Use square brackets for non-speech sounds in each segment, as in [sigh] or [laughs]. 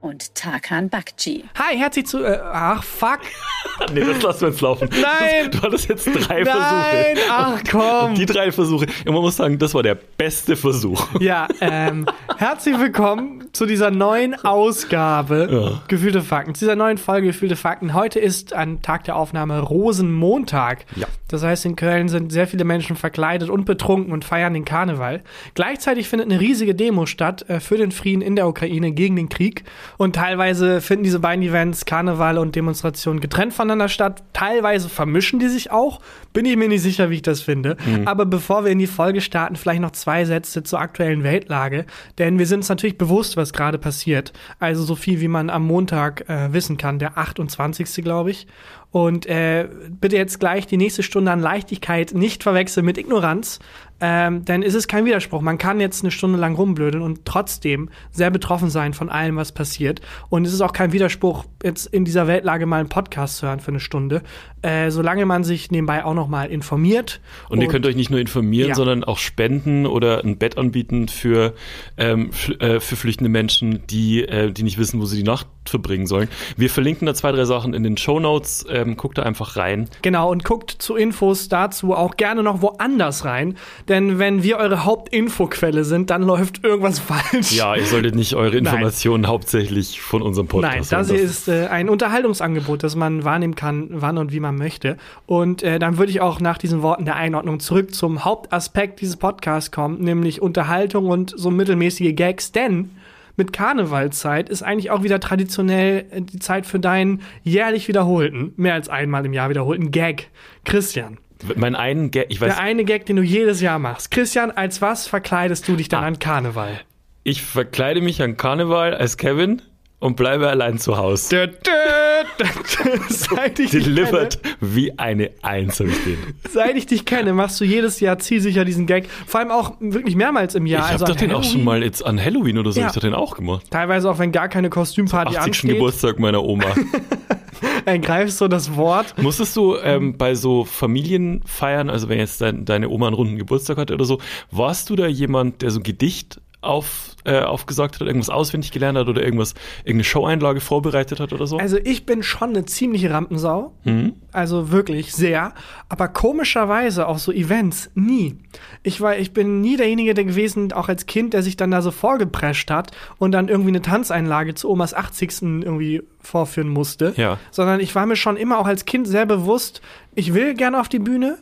und Tarkan Bakci. Hi, herzlich zu. Äh, ach, fuck. [laughs] nee, das lassen wir jetzt laufen. [laughs] Nein! Das, du hattest jetzt drei Nein, Versuche. ach komm. Und die drei Versuche, und man muss sagen, das war der beste Versuch. [laughs] Ja, ähm, herzlich willkommen zu dieser neuen Ausgabe Ja. Gefühlte Fakten, zu dieser neuen Folge Gefühlte Fakten. Heute ist an Tag der Aufnahme Rosenmontag. Ja. Das heißt, in Köln sind sehr viele Menschen verkleidet und betrunken und feiern den Karneval. Gleichzeitig findet eine riesige Demo statt äh, für den Frieden in der Ukraine gegen den Krieg. Und teilweise finden diese beiden Events, Karneval und Demonstrationen, getrennt voneinander statt. Teilweise vermischen die sich auch. Bin ich mir nicht sicher, wie ich das finde. Aber bevor wir in die Folge starten, vielleicht noch zwei Sätze zur aktuellen Weltlage. Denn wir sind uns natürlich bewusst, was gerade passiert. Also so viel, wie man am Montag äh, wissen kann, der 28. glaube ich. Und äh, bitte jetzt gleich die nächste Stunde an Leichtigkeit nicht verwechseln mit Ignoranz. Ähm, denn es ist kein Widerspruch. Man kann jetzt eine Stunde lang rumblödeln und trotzdem sehr betroffen sein von allem, was passiert. Und es ist auch kein Widerspruch, jetzt in dieser Weltlage mal einen Podcast zu hören für eine Stunde. Äh, solange man sich nebenbei auch noch mal informiert. Und, ihr könnt euch nicht nur informieren, Ja. sondern auch spenden oder ein Bett anbieten für, ähm, äh, für flüchtende Menschen, die, äh, die nicht wissen, wo sie die Nacht verbringen sollen. Wir verlinken da zwei, drei Sachen in den Show Notes. Ähm, guckt da einfach rein. Genau, und guckt zu Infos dazu auch gerne noch woanders rein. Denn wenn wir eure Hauptinfoquelle sind, dann läuft irgendwas [laughs] falsch. Ja, ihr solltet nicht eure Nein. Informationen hauptsächlich von unserem Podcast Nein, das hier ist äh, ein Unterhaltungsangebot, das man wahrnehmen kann, wann und wie man möchte. Und äh, dann würde ich auch nach diesen Worten der Einordnung zurück zum Hauptaspekt dieses Podcasts kommen, nämlich Unterhaltung und so mittelmäßige Gags. Denn mit Karnevalzeit ist eigentlich auch wieder traditionell äh, die Zeit für deinen jährlich wiederholten, mehr als einmal im Jahr wiederholten Gag. Christian, Mein einen, Ga- ich weiß, der eine Gag, den du jedes Jahr machst. Christian, als was verkleidest du dich dann Ah. an Karneval? ich verkleide mich an Karneval als Kevin und bleibe allein zu Hause. Dö, dö, dö, [laughs] Seit ich dich Delivered wie eine Eins habe ich den. kenne, seit ich dich kenne, machst du jedes Jahr zielsicher diesen Gag. Vor allem auch wirklich mehrmals im Jahr. ich habe Also den auch schon Halloween. mal jetzt an Halloween oder so, Ja. hab ich doch den auch gemacht. Teilweise auch, wenn gar keine Kostümparty 80. ansteht, Geburtstag meiner Oma. [laughs] ergreifst du das Wort. Musstest du ähm, bei so Familienfeiern, also wenn jetzt dein, deine Oma einen runden Geburtstag hatte oder so, warst du da jemand, der so ein Gedicht auf, äh, aufgesagt hat, irgendwas auswendig gelernt hat oder irgendwas, irgendeine Showeinlage vorbereitet hat oder so? Also ich bin schon eine ziemliche Rampensau. Mhm. Also wirklich sehr. Aber komischerweise auf so Events nie. Ich war, ich bin nie derjenige der gewesen, auch als Kind, der sich dann da so vorgeprescht hat und dann irgendwie eine Tanzeinlage zu Omas 80. irgendwie vorführen musste. Ja. Sondern ich war mir schon immer auch als Kind sehr bewusst, ich will gerne auf die Bühne,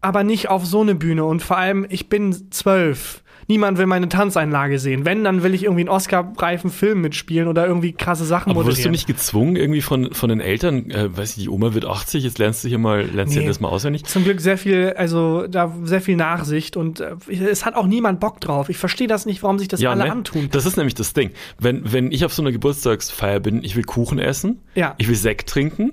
aber nicht auf so eine Bühne. Und vor allem, ich bin zwölf. Niemand will meine Tanzeinlage sehen. Wenn, dann will ich irgendwie einen Oscar-reifen Film mitspielen oder irgendwie krasse Sachen Aber wurdest du moderieren. nicht gezwungen irgendwie von, von den Eltern, äh, weiß ich, die Oma wird 80, jetzt lernst du hier mal, lernst du Nee. das mal auswendig? Zum Glück sehr viel, also da sehr viel Nachsicht und äh, es hat auch niemand Bock drauf. Ich verstehe das nicht, warum sich das alle ne? antun. Das ist nämlich das Ding. Wenn, wenn ich auf so einer Geburtstagsfeier bin, ich will Kuchen essen, Ja. ich will Sekt trinken,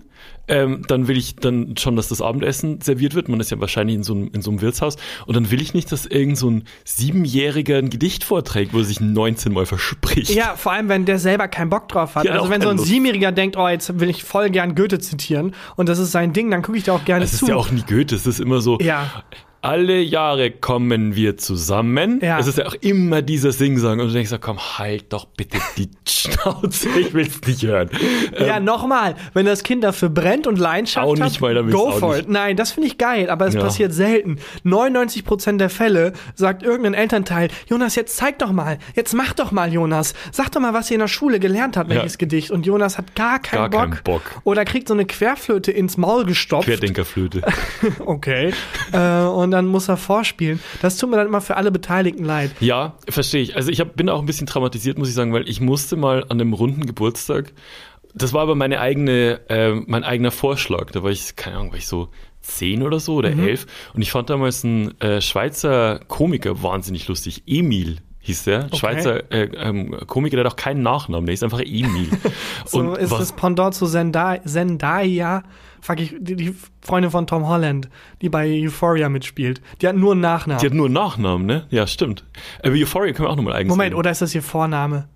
ähm, dann will ich dann schon, dass das Abendessen serviert wird. Man ist ja wahrscheinlich in so einem, in so einem Wirtshaus. Und dann will ich nicht, dass irgend so ein Siebenjähriger ein Gedicht vorträgt, wo er sich 19 Mal verspricht. Ja, vor allem, wenn der selber keinen Bock drauf hat. Ja, also wenn so ein Lust. Siebenjähriger denkt, oh, jetzt will ich voll gern Goethe zitieren und das ist sein Ding, dann gucke ich da auch gerne Es zu. ist ja auch nie Goethe, es ist immer so, Ja. Alle Jahre kommen wir zusammen. Ja. Es ist ja auch immer dieser Singsang. Und du denkst, so, komm, halt doch bitte die [laughs] Schnauze, ich will's nicht hören. Ja, nochmal, wenn das Kind dafür brennt und Leidenschaft Auch nicht dann will's go auch for it. Nein, das finde ich geil, aber es Ja. passiert selten. 99% der Fälle sagt irgendein Elternteil, Jonas, jetzt zeig doch mal, jetzt mach doch mal, Jonas. Sag doch mal, was ihr in der Schule gelernt habt, welches Gedicht. Und Jonas hat gar keinen, Gar Bock. keinen Bock. Oder kriegt so eine Querflöte ins Maul gestopft. Querdenkerflöte. [laughs] Okay. äh, und dann muss er vorspielen. Das tut mir dann immer für alle Beteiligten leid. Ja, verstehe ich. Also ich hab, bin auch ein bisschen traumatisiert, muss ich sagen, weil ich musste mal an einem runden Geburtstag, das war aber meine eigene, äh, mein eigener Vorschlag. Da war ich, keine Ahnung, war ich so zehn oder so oder elf. Und ich fand damals einen äh, Schweizer Komiker wahnsinnig lustig. Emil hieß der. Schweizer äh, ähm, Komiker, der hat auch keinen Nachnamen, der ist einfach Emil. [laughs] So ist das Pendant zu Zendaya fuck ich, die, die Freundin von Tom Holland, die bei Euphoria mitspielt. Die hat nur einen Nachnamen. Die hat nur einen Nachnamen, ne? Ja, stimmt. Über Euphoria können wir auch nochmal eigens Moment, reden. oder ist das ihr Vorname?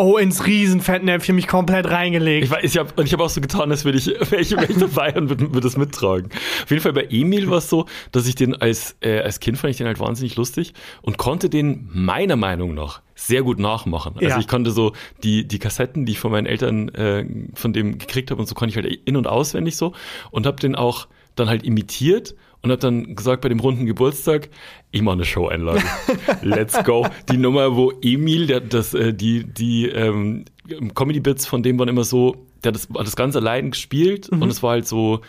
Oh, ins Riesenfettnäpfchen mich komplett reingelegt. Ich, weiß, ich habe ich hab auch so getan, als würde ich, wäre ich, wär ich dabei und würde würd das mittragen. Auf jeden Fall bei Emil war es so, dass ich den als, äh, als Kind fand ich den halt wahnsinnig lustig und konnte den meiner Meinung nach sehr gut nachmachen. Also Ja. ich konnte so die, die Kassetten, die ich von meinen Eltern äh, von dem gekriegt habe und so, konnte ich halt in- und auswendig so und habe den auch dann halt imitiert und habe dann gesagt bei dem runden Geburtstag, ich mache eine Show-Einlage. [laughs] Let's go. Die Nummer, wo Emil, der das, äh, die, die ähm, Comedy-Bits von dem waren immer so, der hat das, hat das ganz allein gespielt Mhm. und es war halt so,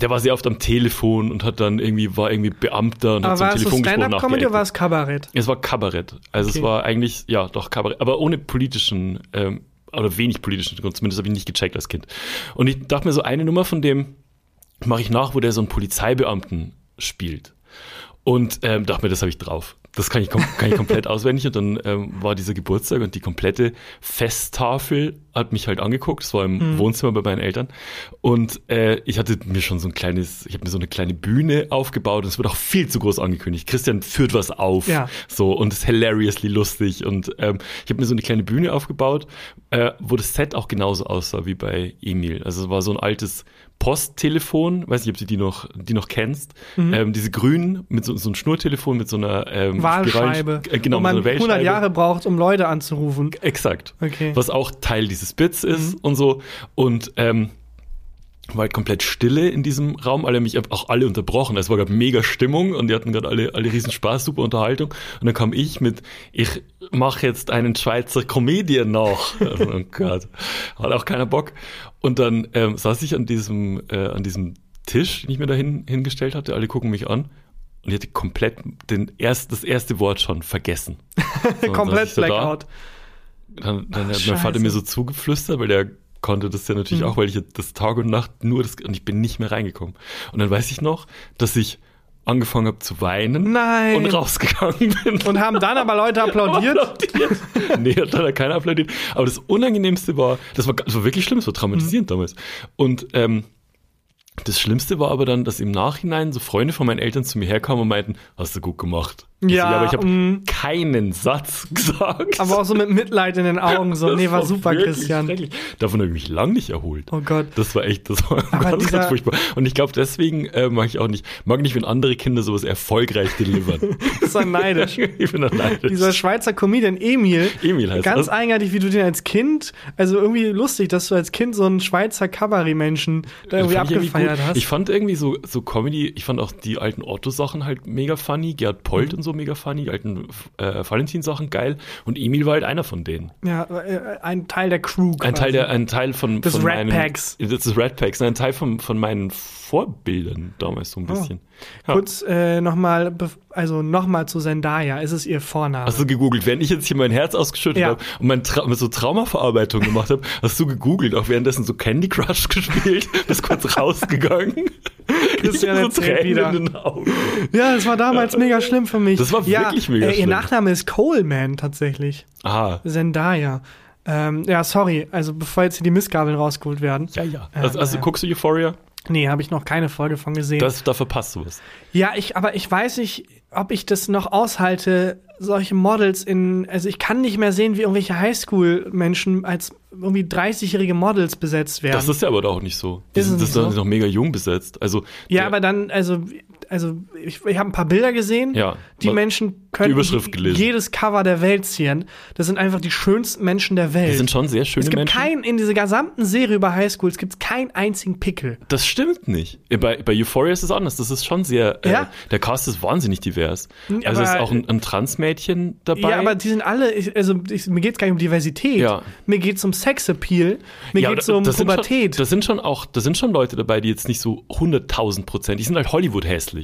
der war sehr oft am Telefon und hat dann irgendwie, war irgendwie Beamter und Aber hat so war ein es so Telefongespräch Stand-Up-Comedy oder war es Kabarett? Es war Kabarett. Also Okay. es war eigentlich, ja, doch Kabarett, aber ohne politischen, ähm, oder wenig politischen Grund. Zumindest habe ich nicht gecheckt als Kind. Und ich dachte mir so, eine Nummer von dem mache ich nach, wo der so einen Polizeibeamten spielt. Und ähm, dachte mir, das habe ich drauf. Das kann ich, kann ich komplett [laughs] auswendig. Und dann ähm, war dieser Geburtstag und die komplette Festtafel hat mich halt angeguckt. Das war im Wohnzimmer bei meinen Eltern. Und äh, ich hatte mir schon so ein kleines, ich habe mir so eine kleine Bühne aufgebaut und es wird auch viel zu groß angekündigt. Christian führt was auf. Ja. So und ist hilariously lustig. Und ähm, ich habe mir so eine kleine Bühne aufgebaut, äh, wo das Set auch genauso aussah wie bei Emil. Also es war so ein altes Posttelefon, weiß nicht, ob du die noch, die noch kennst. Mhm. Ähm, diese grünen mit so, so einem Schnurtelefon mit so einer ähm, Wahlscheibe. Spiralen- äh, genau, wo man so einer 100 Wählscheibe. Jahre braucht, um Leute anzurufen. Exakt. Okay. Mhm. Was auch Teil dieses Bits ist und so. Und ähm, war halt komplett Stille in diesem Raum. Alle haben mich auch alle unterbrochen. Es war gerade mega Stimmung und die hatten gerade alle, alle riesen Spaß, super Unterhaltung. Und dann kam ich mit, ich mache jetzt einen Schweizer Comedian nach. Also, [laughs] oh Gott, hat auch keiner Bock. Und dann ähm, saß ich an diesem, äh, an diesem Tisch, den ich mir da hin, hingestellt hatte. Alle gucken mich an. Und ich hatte komplett den erst, das erste Wort schon vergessen. [laughs] So, Komplett so da. Dann, dann Ach, hat mein Vater mir so zugeflüstert, weil der konnte das ja natürlich Mhm. auch, weil ich das Tag und Nacht nur das, und ich bin nicht mehr reingekommen. Und dann weiß ich noch, dass ich angefangen habe zu weinen Nein. und rausgegangen bin. Und haben dann aber Leute [laughs] applaudiert. applaudiert. nee, hat leider keiner applaudiert. Aber das Unangenehmste war, das war, das war wirklich schlimm, das war traumatisierend Mhm. damals. Und ähm, das Schlimmste war aber dann, dass im Nachhinein so Freunde von meinen Eltern zu mir herkamen und meinten, hast du gut gemacht. Ja, aber ich habe keinen Satz [laughs] gesagt. Aber auch so mit Mitleid in den Augen. So, Das nee, war super, wirklich Christian. schrecklich. Davon habe ich mich lang nicht erholt. Oh Gott. Das war echt, das war Aber [laughs] ganz, ganz furchtbar. Und ich glaube, deswegen äh, mag ich auch nicht, mag nicht, wenn andere Kinder sowas erfolgreich delivern. [laughs] ist er neidisch. ich bin da neidisch. Dieser Schweizer Comedian Emil. Emil heißt Ganz das. eigenartig, wie du den als Kind, also irgendwie lustig, dass du als Kind so einen Schweizer Kabarett-Menschen da irgendwie irgendwie abgefeiert gut. hast. Ich fand irgendwie so, so Comedy, ich fand auch die alten Otto-Sachen halt mega funny, Gerd Polt Mhm. und so mega funny, die alten äh, Valentin-Sachen geil. Und Emil war halt einer von denen. ja, äh, ein Teil der Crew. Ein quasi. Teil der, ein Teil von, Des von Rat meinen, Packs. Das ist Rat Packs, ein Teil von, von meinen Vorbildern damals so ein bisschen. Ja. Kurz äh, nochmal, also nochmal zu Zendaya. Ist es ihr Vorname? Hast du gegoogelt? Während ich jetzt hier mein Herz ausgeschüttet Ja. habe und mein Tra so Traumaverarbeitung gemacht habe, hast du gegoogelt, auch währenddessen so Candy Crush [laughs] gespielt, bist kurz rausgegangen. [laughs] Christian Ich erzählt wieder. in den Augen. ja, das war damals mega schlimm für mich. Das war ja, wirklich mega äh, Ihr schlimm. Nachname ist Coleman tatsächlich. Ah, Zendaya. Ähm, ja, sorry, also bevor jetzt hier die Missgabeln rausgeholt werden. ja, ja. Ähm, Also, also ja. guckst du Euphoria? Nee, habe ich noch keine Folge von gesehen. Das, da verpasst du was. Ja, ich, aber ich weiß nicht, ob ich das noch aushalte, solche Models in, also ich kann nicht mehr sehen, wie irgendwelche Highschool-Menschen als irgendwie 30-jährige Models besetzt werden. Das ist ja aber doch auch nicht so. Die Ist es sind, das nicht ist so? doch noch mega jung besetzt. Also, ja, aber dann, also, also ich, ich habe ein paar Bilder gesehen. Ja. Die Menschen können gelesen. jedes Cover der Welt ziehen. Das sind einfach die schönsten Menschen der Welt. die sind schon sehr schöne es gibt Menschen. keinen, in dieser gesamten Serie über Highschools gibt es keinen einzigen Pickel. Das stimmt nicht. Äh, Bei, bei Euphoria ist es anders. Das ist schon sehr. Äh, Ja. Der Cast ist wahnsinnig divers. Also aber- ist auch ein, ein Transmädchen dabei. Ja, aber die sind alle, ich, also ich, mir geht es gar nicht um Diversität. Ja. Mir geht es um Sexappeal. Mir Ja, geht es da- um das Pubertät. Schon, das sind schon auch, das sind schon Leute dabei, die jetzt nicht so 100.000 Prozent, die sind halt Hollywood hässlich.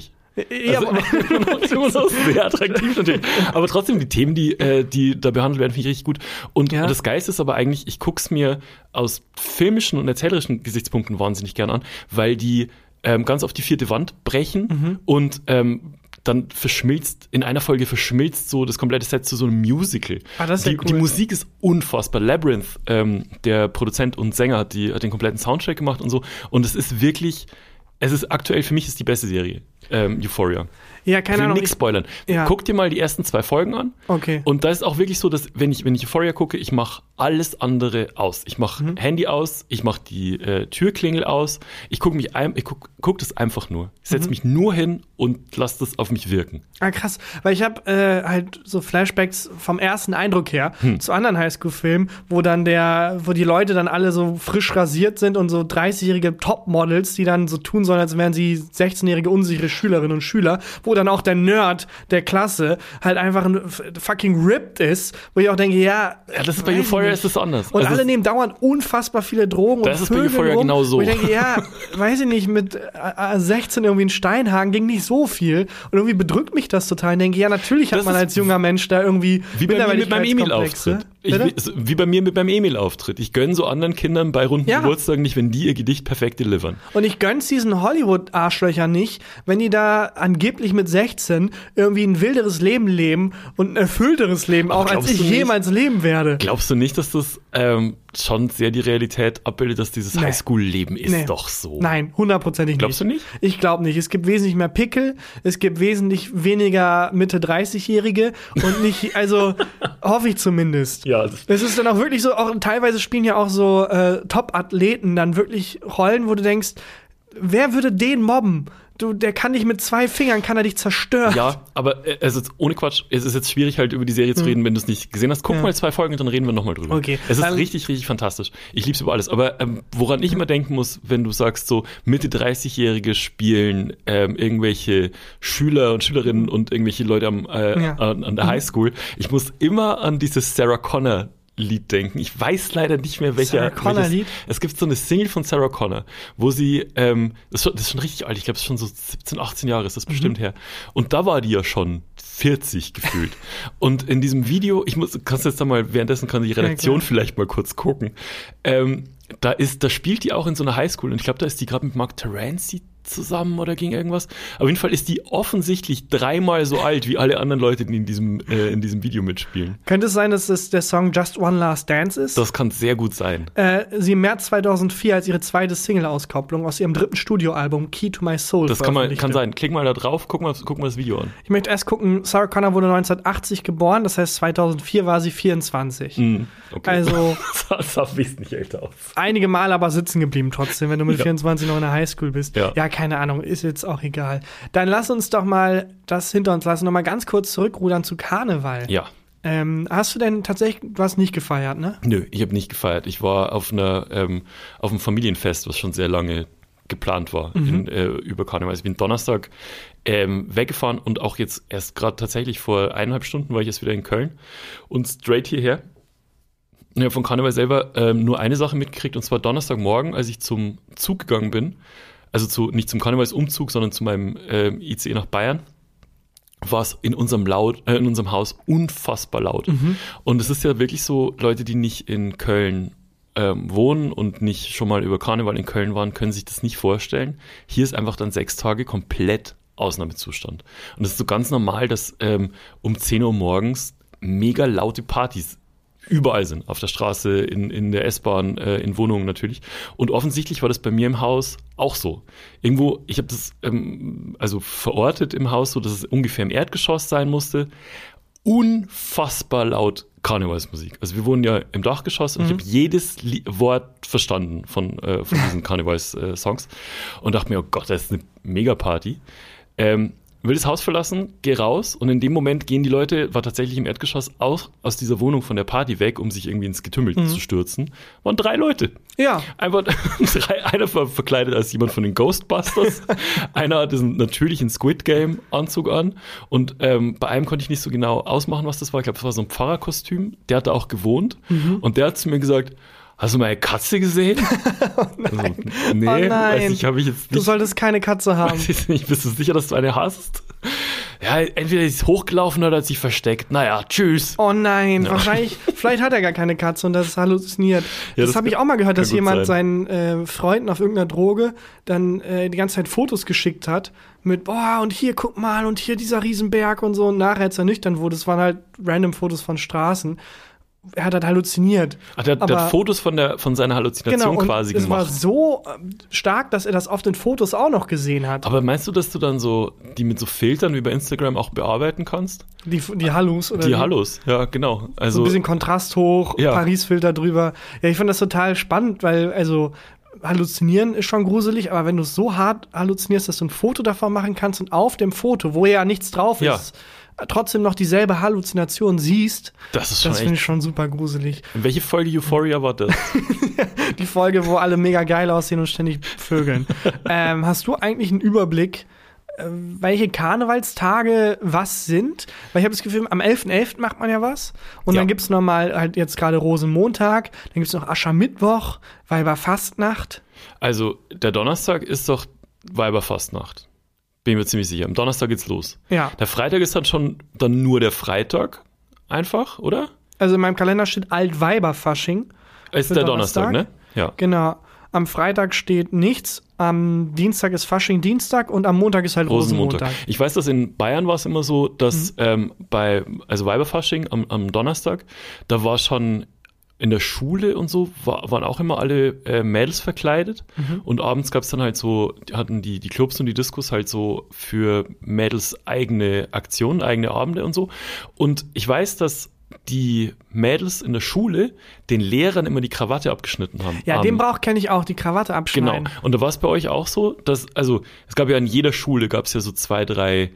Ja, Also, aber, [laughs] sehr attraktiv natürlich. Aber trotzdem, die Themen, die, äh, die da behandelt werden, finde ich richtig gut. Und, Ja. und das Geist ist aber eigentlich, ich guck's mir aus filmischen und erzählerischen Gesichtspunkten wahnsinnig gern an, weil die ähm, ganz auf die vierte Wand brechen Mhm. und ähm, dann verschmilzt, in einer Folge verschmilzt so das komplette Set zu so einem Musical. Ah, das ist ja die, cool. die Musik ist unfassbar. Labyrinth, ähm, der Produzent und Sänger, hat, die, hat den kompletten Soundtrack gemacht und so. Und es ist wirklich, es ist aktuell für mich ist die beste Serie. Ähm, Euphoria. Ja, Ich keine will Ahnung. nichts Ich, spoilern. Ja. Guck dir mal die ersten zwei Folgen an. okay. Und da ist auch wirklich so, dass wenn ich, wenn ich Euphoria gucke, ich mache alles andere aus. Ich mache Mhm. Handy aus, ich mache die äh, Türklingel aus, ich gucke mich ein, ich guck, guck das einfach nur. Ich Mhm. setze mich nur hin und lass das auf mich wirken. Ah, krass. Weil ich habe äh, halt so Flashbacks vom ersten Eindruck her Hm. zu anderen Highschool-Filmen, wo dann der, wo die Leute dann alle so frisch rasiert sind und so 30-jährige Topmodels, die dann so tun sollen, als wären sie 16-jährige unsichere Schülerinnen und Schüler, wo dann auch der Nerd der Klasse halt einfach ein fucking ripped ist, wo ich auch denke, ja. Ja, das ist bei Euphoria nicht. ist das anders. Und Also alle nehmen dauernd unfassbar viele Drogen Das und ist bei Vögeln Euphoria rum, genau so. Wo ich denke, ja, [laughs] weiß ich nicht, mit äh, äh, 16 irgendwie in Steinhagen ging nicht so viel. Und irgendwie bedrückt mich das total. Ich denke, ja, natürlich hat Das man als junger Mensch da irgendwie Wie bei mir mit meinem Minderwertigkeitskomplexe. Ich-? Wie, bei mir mit meinem Emil-Auftritt. Ich gönne so anderen Kindern bei runden Ja. Geburtstagen nicht, wenn die ihr Gedicht perfekt delivern. Und ich gönn's diesen Hollywood-Arschlöchern nicht, wenn die da angeblich mit 16 irgendwie ein wilderes Leben leben und ein erfüllteres Leben, auch als ich jemals leben werde. Glaubst du nicht, dass das ähm, schon sehr die Realität abbildet, dass dieses Nee. Highschool-Leben ist Nee. doch so? Nein, hundertprozentig nicht. Glaubst du nicht? Ich glaube nicht. Es gibt wesentlich mehr Pickel, es gibt wesentlich weniger Mitte 30-Jährige und nicht, [laughs] also hoffe ich zumindest. Ja, Es ist dann auch wirklich so, auch teilweise spielen ja auch so äh, Top-Athleten dann wirklich Rollen, wo du denkst, wer würde den mobben? Du, der kann dich mit zwei Fingern, kann er dich zerstören. ja, aber äh, also jetzt ohne Quatsch, es ist jetzt schwierig halt über die Serie zu reden, wenn du es nicht gesehen hast. Guck Ja. mal zwei Folgen, dann reden wir nochmal drüber. Okay. Es ist Ähm, richtig, richtig fantastisch. Ich lieb's über alles. Aber ähm, woran ich immer denken muss, wenn du sagst, so Mitte 30-Jährige spielen ähm, irgendwelche Schüler und Schülerinnen und irgendwelche Leute am, äh, Ja. an, an der Highschool, ich muss immer an dieses Sarah Connor Lied denken. Ich weiß leider nicht mehr welcher. Sarah Connor welches- Lied? Es gibt so eine Single von Sarah Connor, wo sie, ähm, das, ist schon, das ist schon richtig alt, ich glaube, es ist schon so 17, 18 Jahre ist das bestimmt her. Und da war die ja schon 40 gefühlt. [laughs] Und in diesem Video, ich muss, kannst du jetzt da mal, währenddessen kann die Redaktion klar. vielleicht mal kurz gucken. Ähm, da ist, da spielt die auch in so einer Highschool und ich glaube, da ist die gerade mit Mark Terenzi zusammen oder ging irgendwas. Auf jeden Fall ist die offensichtlich dreimal so alt wie alle anderen Leute, die in diesem, äh, in diesem Video mitspielen. Könnte es sein, dass es der Song Just One Last Dance ist? Das kann sehr gut sein. äh, sie im März 2004 als ihre zweite Single-Auskopplung aus ihrem dritten Studioalbum Key to My Soul Das kann, man, kann sein. Klick mal da drauf, guck mal, guck mal das Video an. Ich möchte erst gucken, Sarah Connor wurde 1980 geboren, das heißt 2004 war sie 24. Hm, okay. Also [laughs] das sah wesentlich älter aus. einige Mal aber sitzen geblieben trotzdem, wenn du mit Ja. 24 noch in der Highschool bist. Ja. ja, keine Ahnung, ist jetzt auch egal. Dann lass uns doch mal das hinter uns lassen, noch mal ganz kurz zurückrudern zu Karneval. Ja. Ähm, hast du denn tatsächlich was nicht gefeiert, ne? Nö, ich habe nicht gefeiert. Ich war auf einer ähm, auf einem Familienfest, was schon sehr lange geplant war in, äh, über Karneval. Ich bin Donnerstag ähm, weggefahren und auch jetzt erst gerade tatsächlich vor eineinhalb Stunden war ich jetzt wieder in Köln und straight hierher. Ja, von Karneval selber ähm, nur eine Sache mitgekriegt und zwar Donnerstagmorgen, als ich zum Zug gegangen bin, also zu, nicht zum Karnevalsumzug, sondern zu meinem ähm, ICE nach Bayern, war es in unserem laut, äh, in unserem Haus unfassbar laut. Und es ist ja wirklich so, Leute, die nicht in Köln ähm, wohnen und nicht schon mal über Karneval in Köln waren, können sich das nicht vorstellen. Hier ist einfach dann sechs Tage komplett Ausnahmezustand. Und es ist so ganz normal, dass ähm, um 10 Uhr morgens mega laute Partys überall sind. Auf der Straße, in, in der S-Bahn, äh, in Wohnungen natürlich. Und offensichtlich war das bei mir im Haus auch so. Irgendwo, ich habe das ähm, also verortet im Haus, so dass es ungefähr im Erdgeschoss sein musste. Unfassbar laut Karnevalsmusik. Also wir wohnen ja im Dachgeschoss und ich habe jedes Lie Wort verstanden von, äh, von diesen [laughs] Karnevals-Songs und dachte mir, oh Gott, das ist eine Mega-Party. Ähm, will das Haus verlassen, geh raus und in dem Moment gehen die Leute, war tatsächlich im Erdgeschoss, auch aus dieser Wohnung von der Party weg, um sich irgendwie ins Getümmel zu stürzen. Waren drei Leute. Ja. Einfach [laughs] drei, einer war verkleidet als jemand von den Ghostbusters, [laughs] einer hat diesen natürlichen Squid Game Anzug an und ähm, bei einem konnte ich nicht so genau ausmachen, was das war. Ich glaube, das war so ein Pfarrerkostüm. Der hat da auch gewohnt und der hat zu mir gesagt, Hast du meine Katze gesehen? [laughs] oh nein. Also, nee, Oh nein. ich, ich jetzt Du nicht. solltest keine Katze [laughs] haben. Nicht, bist du sicher, dass du eine hast? Ja, entweder ist sie hochgelaufen oder hat sich versteckt. Naja, tschüss. Oh nein, wahrscheinlich, [laughs] vielleicht hat er gar keine Katze und das ist halluziniert. Ja, das das habe ich auch mal gehört, dass jemand sein. seinen äh, Freunden auf irgendeiner Droge dann äh, die ganze Zeit Fotos geschickt hat mit, boah, und hier, guck mal, und hier dieser Riesenberg und so. Und nachher, als er nüchtern wurde, es waren halt random Fotos von Straßen. Er hat halt halluziniert. Ach, der, der Aber- hat Fotos von, der, von seiner Halluzination Genau, quasi es war gemacht. so ähm, stark, dass er das auf den Fotos auch noch gesehen hat. Aber meinst du, dass du dann so die mit so Filtern wie bei Instagram auch bearbeiten kannst? Die, die Hallus oder Die wie? Hallos, ja, genau. So ein Also, bisschen Kontrast hoch, Ja. Paris-Filter drüber. Ja, ich fand das total spannend, weil, also, halluzinieren ist schon gruselig, aber wenn du es so hart halluzinierst, dass du ein Foto davon machen kannst und auf dem Foto, wo ja nichts drauf Ja. Trotzdem noch dieselbe Halluzination siehst, das ist schon das finde ich schon super gruselig. Welche Folge Euphoria war das? [laughs] Die Folge, wo alle mega geil aussehen und ständig vögeln. [laughs] ähm, hast du eigentlich einen Überblick, äh, welche Karnevalstage was sind? Weil ich habe das Gefühl, am 11.11. macht man ja was. Und Ja. dann gibt's noch mal halt jetzt gerade Rosenmontag, dann gibt's noch Aschermittwoch, Weiberfastnacht. Also, der Donnerstag ist doch Weiberfastnacht. Bin mir ziemlich sicher. Am Donnerstag geht's los. Ja. Der Freitag ist dann schon dann nur der Freitag. Einfach, oder? Also in meinem Kalender steht Altweiberfasching. Ist der Donnerstag, Donnerstag? ne? Ja. Genau. Am Freitag steht nichts, am Dienstag ist Fasching Dienstag und am Montag ist halt Rosenmontag. Rosenmontag. Ich weiß, dass in Bayern war es immer so, dass Mhm. ähm, bei, also Weiberfasching am, am Donnerstag, da war schon in der Schule und so, war, waren auch immer alle äh, Mädels verkleidet. Mhm. Und abends gab es dann halt so, hatten die, die Clubs und die Diskos halt so für Mädels eigene Aktionen, eigene Abende und so. Und ich weiß, dass die Mädels in der Schule den Lehrern immer die Krawatte abgeschnitten haben. Ja, den Brauch kenne ich auch, die Krawatte Genau. abschneiden. Und da war es bei euch auch so, dass, also es gab ja in jeder Schule, gab es ja so zwei, drei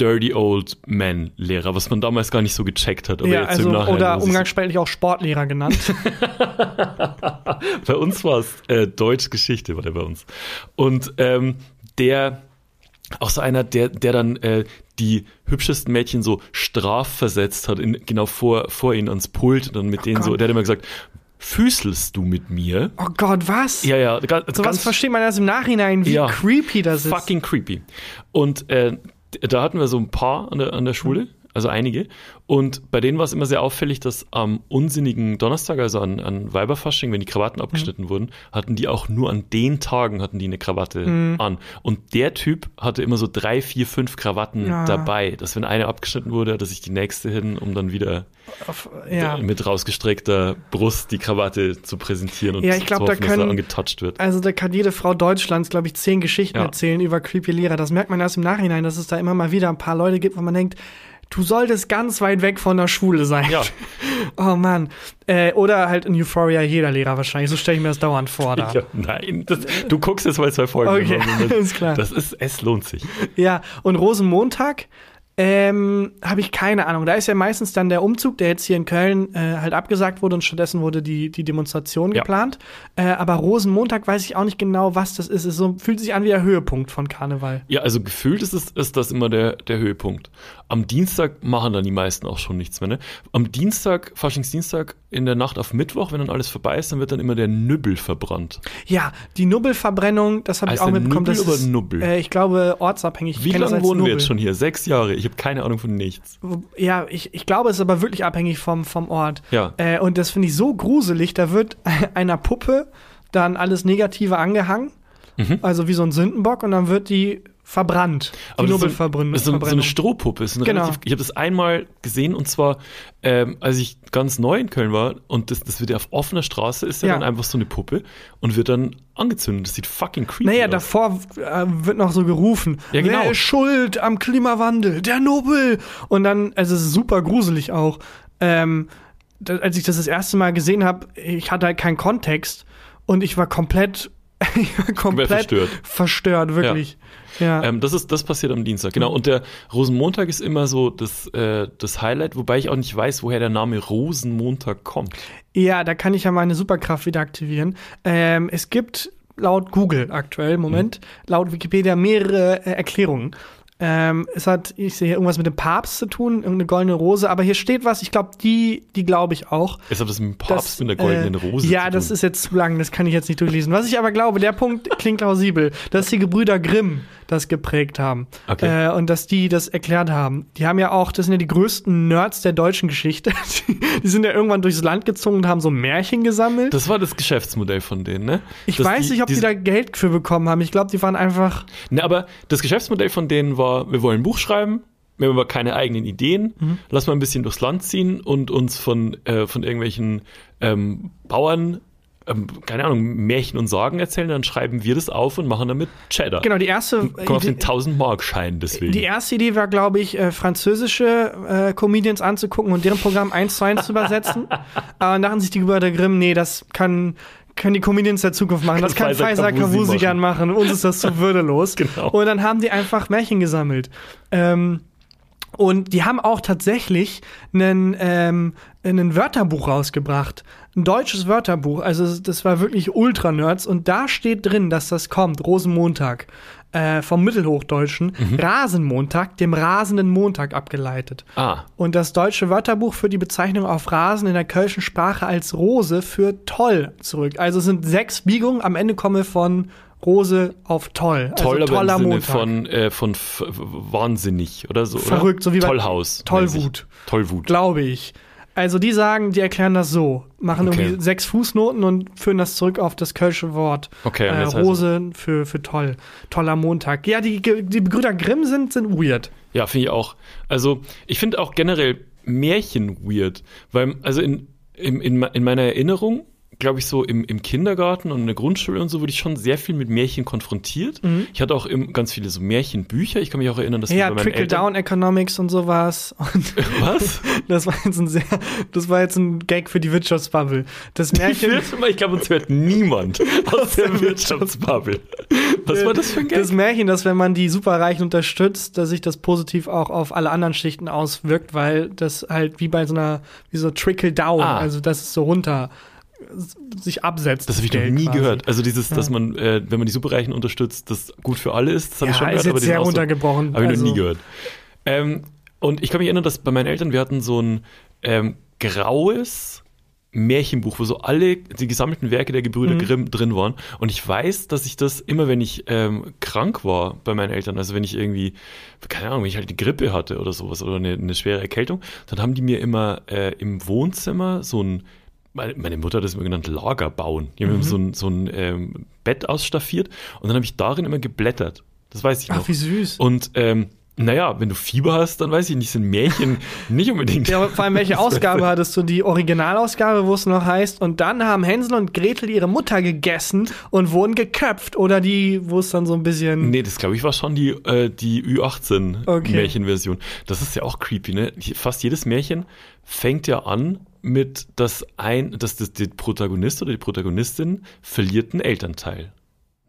Dirty Old Men Lehrer, was man damals gar nicht so gecheckt hat. Ja, jetzt also, oder umgangssprachlich auch Sportlehrer genannt. [laughs] [laughs] Bei uns war es äh, Deutsch Geschichte, war der bei uns. Und ähm, der, auch so einer, der, der dann äh, die hübschesten Mädchen so strafversetzt hat, in, genau vor, vor ihnen ans Pult und dann mit denen so, Gott. der hat immer gesagt, füßelst du mit mir? oh Gott, was? Ja, ja, ganz, Sowas ganz versteht man erst im Nachhinein, wie Ja. creepy das ist. fucking creepy. Und äh, da hatten wir so ein paar an der, an der Schule, also einige. Und bei denen war es immer sehr auffällig, dass am unsinnigen Donnerstag, also an, an Weiberfasching, wenn die Krawatten abgeschnitten wurden, hatten die auch nur an den Tagen hatten die eine Krawatte an. Und der Typ hatte immer so drei, vier, fünf Krawatten Ja. dabei, dass wenn eine abgeschnitten wurde, hatte sich die nächste hin, um dann wieder Auf, ja. mit rausgestreckter Brust die Krawatte zu präsentieren und Ja, ich glaub, zu da hoffen, dass er können- angetouched wird. Also da kann jede Frau Deutschlands, glaube ich, zehn Geschichten Ja. erzählen über creepy Lehrer. Das merkt man erst im Nachhinein, dass es da immer mal wieder ein paar Leute gibt, wo man denkt, du solltest ganz weit weg von der Schule sein. Ja. [laughs] Oh Mann. Äh, oder halt in Euphoria jeder Lehrer wahrscheinlich. So stelle ich mir das dauernd vor. Da. [laughs] Ja, nein, das, du guckst jetzt mal zwei Folgen. Okay, ist [laughs] klar. Das ist, es lohnt sich. Ja, und Rosenmontag ähm, habe ich keine Ahnung. Da ist ja meistens dann der Umzug, der jetzt hier in Köln äh, halt abgesagt wurde und stattdessen wurde die, die Demonstration Ja. geplant. Äh, aber Rosenmontag weiß ich auch nicht genau, was das ist. Es so, fühlt sich an wie der Höhepunkt von Karneval. Ja, also gefühlt ist, es, ist das immer der, der Höhepunkt. Am Dienstag machen dann die meisten auch schon nichts mehr. Ne? Am Dienstag, Faschingsdienstag, in der Nacht auf Mittwoch, wenn dann alles vorbei ist, dann wird dann immer der Nübbel verbrannt. Ja, die Nubbelverbrennung, das habe ich auch mitbekommen. Nubbel das ist, Nubbel? Äh, ich glaube, ortsabhängig. Wie lange wohnen wir Nubbel. jetzt schon hier? Sechs Jahre. Ich habe keine Ahnung von nichts. Ja, ich, ich glaube, es ist aber wirklich abhängig vom, vom Ort. Ja. Äh, und das finde ich so gruselig. Da wird [laughs] einer Puppe dann alles Negative angehangen. Also wie so ein Sündenbock. Und dann wird die verbrannt. Die das ist so, so, eine Strohpuppe. Ist ein Genau. relativ, ich habe das einmal gesehen und zwar, ähm, als ich ganz neu in Köln war und das, das wird ja auf offener Straße, ist ja, Ja. dann einfach so eine Puppe und wird dann angezündet. Das sieht fucking creepy Naja, aus. davor äh, wird noch so gerufen. Ja, genau. Wer ist schuld am Klimawandel? Der Nubbel. Und dann, also es ist super gruselig auch. Ähm, als ich das das erste Mal gesehen habe, ich hatte halt keinen Kontext und ich war komplett, [laughs] ich war komplett verstört. verstört, wirklich. Ja. Ähm, das, ist, das passiert am Dienstag, genau. Und der Rosenmontag ist immer so das, äh, das Highlight, wobei ich auch nicht weiß, woher der Name Rosenmontag kommt. Ja, da kann ich ja meine Superkraft wieder aktivieren. Ähm, es gibt laut Google aktuell, Moment, laut Wikipedia mehrere äh, Erklärungen. Ähm, es hat, ich sehe hier irgendwas mit dem Papst zu tun, irgendeine goldene Rose, aber hier steht was, ich glaube, die, die glaube ich auch. Es hat das mit dem Papst Das, mit der goldenen äh, Rose Ja, zu das tun. ist jetzt zu lang, das kann ich jetzt nicht durchlesen. Was ich aber glaube, der Punkt [laughs] klingt plausibel, dass die Gebrüder Grimm das geprägt haben. Okay. Äh, und dass die das erklärt haben. Die haben ja auch, das sind ja die größten Nerds der deutschen Geschichte. [laughs] Die, die sind ja irgendwann durchs Land gezogen und haben so Märchen gesammelt. Das war das Geschäftsmodell von denen, ne? ich Dass weiß nicht, ob die, da Geld für bekommen haben. Ich glaube, die waren einfach. Ne, aber das Geschäftsmodell von denen war, wir wollen ein Buch schreiben, wir haben aber keine eigenen Ideen, Mhm. lass mal ein bisschen durchs Land ziehen und uns von, äh, von irgendwelchen ähm, Bauern, ähm, keine Ahnung, Märchen und Sagen erzählen, dann schreiben wir das auf und machen damit Cheddar. Genau, die erste, Kommen auf den Idee, 1000-Mark-Schein deswegen. die erste Idee war, glaube ich, äh, französische äh, Comedians anzugucken und deren Programm eins zu eins zu übersetzen. [laughs] Aber dann dachten sich die Gebrüder Grimm, nee, das kann können die Comedians der Zukunft machen. Das Kann kann Faisal Faisal Kavusi Kavusi gern machen. Uns ist das zu würdelos. [laughs] Genau. Und dann haben die einfach Märchen gesammelt. Ähm, und die haben auch tatsächlich einen, ähm, einen Wörterbuch rausgebracht. Ein deutsches Wörterbuch. Also das war wirklich Ultra-Nerds. Und da steht drin, dass das kommt. Rosenmontag. Äh, vom Mittelhochdeutschen. Rasenmontag, dem rasenden Montag abgeleitet. ah, Und das deutsche Wörterbuch führt die Bezeichnung auf Rasen in der kölschen Sprache als Rose für toll zurück. Also es sind sechs Biegungen. Am Ende komme von Rose auf toll. toll, also toller Montag. von, äh, von wahnsinnig oder so. Verrückt, oder? so wie bei Tollhaus. Tollwut. Tollwut. Glaube ich. Also die sagen, die erklären das so, machen Okay. irgendwie sechs Fußnoten und führen das zurück auf das kölsche Wort. Okay, äh, heißt Rose für, für toll. Toller Montag. Ja, die, die Brüder Grimm sind, sind weird. Ja, finde ich auch. Also, ich finde auch generell Märchen weird, weil, also in, in, in, in meiner Erinnerung, glaube ich, so im, im Kindergarten und in der Grundschule und so wurde ich schon sehr viel mit Märchen konfrontiert. Ich hatte auch im, ganz viele so Märchenbücher. Ich kann mich auch erinnern, dass Ja, bei meinen Eltern. Trickle-Down-Economics und sowas. Und [laughs] Was? das war jetzt ein sehr, das war jetzt ein Gag für die Wirtschaftsbubble. Das Ich, Märchen. will- ich glaube, uns hört niemand [laughs] aus der Wirtschaftsbubble. Was war das für ein Gag? Das Märchen, dass wenn man die Superreichen unterstützt, dass sich das positiv auch auf alle anderen Schichten auswirkt, weil das halt wie bei so einer, wie so Trickle-Down, Ah. also dass es so runter sich absetzt. Das habe ich noch nie quasi. gehört. Also dieses, dass man, äh, wenn man die Superreichen unterstützt, das gut für alle ist, das habe Ja, ich schon ist gehört. jetzt aber sehr Ausdruck runtergebrochen. Habe ich Also- noch nie gehört. Ähm, und ich kann mich erinnern, dass bei meinen Eltern, wir hatten so ein ähm, graues Märchenbuch, wo so alle die gesammelten Werke der Mhm. Gebrüder Grimm drin waren. Und ich weiß, dass ich das immer, wenn ich ähm, krank war bei meinen Eltern, also wenn ich irgendwie, keine Ahnung, wenn ich halt die Grippe hatte oder sowas oder eine, eine schwere Erkältung, dann haben die mir immer äh, im Wohnzimmer so ein meine meine Mutter hat das immer genannt Lager bauen. Die haben Mhm. so ein, so ein ähm, Bett ausstaffiert und dann habe ich darin immer geblättert. Das weiß ich noch. Ach, wie süß. Und ähm, naja, wenn du Fieber hast, dann weiß ich nicht, sind Märchen [laughs] nicht unbedingt. Ja, vor allem, welche [laughs] Ausgabe hattest du? Die Originalausgabe, wo es noch heißt, und dann haben Hänsel und Gretel ihre Mutter gegessen und wurden geköpft. Oder die, wo es dann so ein bisschen. Nee, das glaube ich war schon die, äh, die Okay. Ü18-Märchenversion. Das ist ja auch creepy, ne? Fast jedes Märchen fängt ja an mit, dass ein, dass das, der Protagonist oder die Protagonistin verliert einen Elternteil.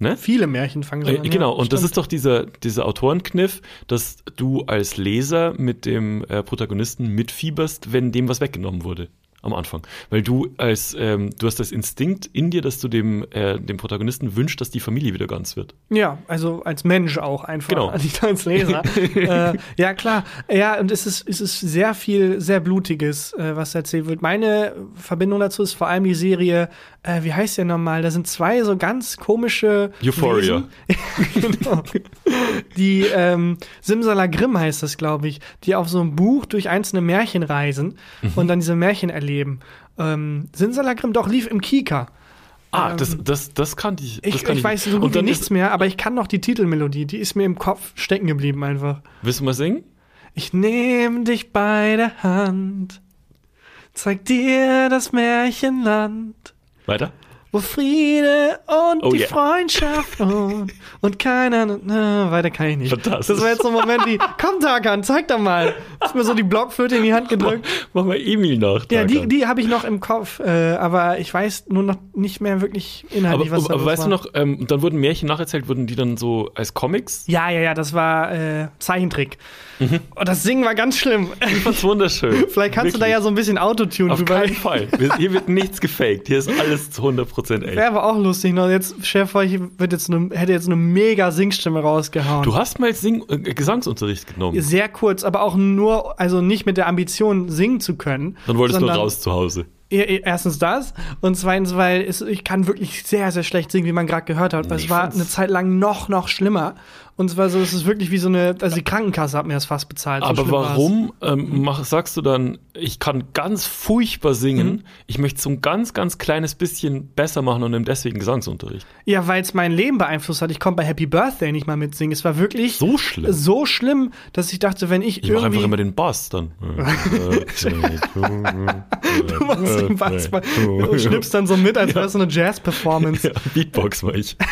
Ne? Viele Märchen fangen so Äh, an. genau, ja, und das stimmt. ist doch dieser, dieser Autorenkniff, dass du als Leser mit dem äh, Protagonisten mitfieberst, wenn dem was weggenommen wurde am Anfang. Weil du als, ähm, du hast das Instinkt in dir, dass du dem, äh, dem Protagonisten wünschst, dass die Familie wieder ganz wird. Ja, also als Mensch auch einfach, Genau. nicht [laughs] als Leser. [laughs] äh, ja, klar. Ja, und es ist, es ist sehr viel, sehr Blutiges, äh, was erzählt wird. Meine Verbindung dazu ist vor allem die Serie, äh, wie heißt der nochmal? Da sind zwei so ganz komische Euphoria. [laughs] Genau. Die ähm, Simsalagrim heißt das, glaube ich, die auf so einem Buch durch einzelne Märchen reisen Mhm. und dann diese Märchen erleben. Ähm, Simsalagrim doch lief im Kika. Ah, das, das, das kannte ich. Ich, das kann ich weiß so gut wie nichts mehr, aber ich kann noch die Titelmelodie. Die ist mir im Kopf stecken geblieben einfach. Willst du mal singen? Ich nehm dich bei der Hand, zeig dir das Märchenland, Weiter? Wo Friede und Oh die yeah. Freundschaft und, und keiner. Na, weiter kann ich nicht. Fantastisch. Das war jetzt so ein Moment wie, komm Tarkan, zeig doch mal. Hast mir so die Blockflöte in die Hand gedrückt. Mach mal Emil nach. Ja, die, Tarkan. die habe ich noch im Kopf, äh, aber ich weiß nur noch nicht mehr wirklich inhaltlich, aber, was aber los weißt war. du noch, ähm, dann wurden Märchen nacherzählt, wurden die dann so als Comics? Ja, ja, ja, das war äh, Zeichentrick. Mhm. Und das Singen war ganz schlimm. Ich fand's wunderschön. [laughs] Vielleicht kannst du da ja so ein bisschen Autotune Auf drüber. keinen Fall. Hier wird nichts gefaked. Hier ist alles zu 100% echt. Wäre aber auch lustig. Noch jetzt, vor, ich jetzt eine, hätte jetzt eine mega Singstimme rausgehauen. Du hast mal Sing äh, Gesangsunterricht genommen. Sehr kurz, aber auch nur, also nicht mit der Ambition, singen zu können. Dann wolltest du raus zu Hause. Erstens das und zweitens, weil es, ich kann wirklich sehr, sehr schlecht singen, wie man gerade gehört hat. Nee, es war eine Zeit lang noch, noch schlimmer. Und zwar so, es ist wirklich wie so eine, also die Krankenkasse hat mir das fast bezahlt. So Aber war's. warum ähm, mach, sagst du dann, ich kann ganz furchtbar singen, Mhm. ich möchte so ein ganz, ganz kleines bisschen besser machen und nimm deswegen Gesangsunterricht? Ja, weil es mein Leben beeinflusst hat. Ich konnte bei Happy Birthday nicht mal mitsingen. Es war wirklich So schlimm. so schlimm, dass ich dachte, wenn ich, Ich mache einfach irgendwie immer den Bass dann. [laughs] du machst den Bass mal und schnippst dann so mit, als wäre es so eine Jazz-Performance. Ja, Beatbox war ich. [laughs]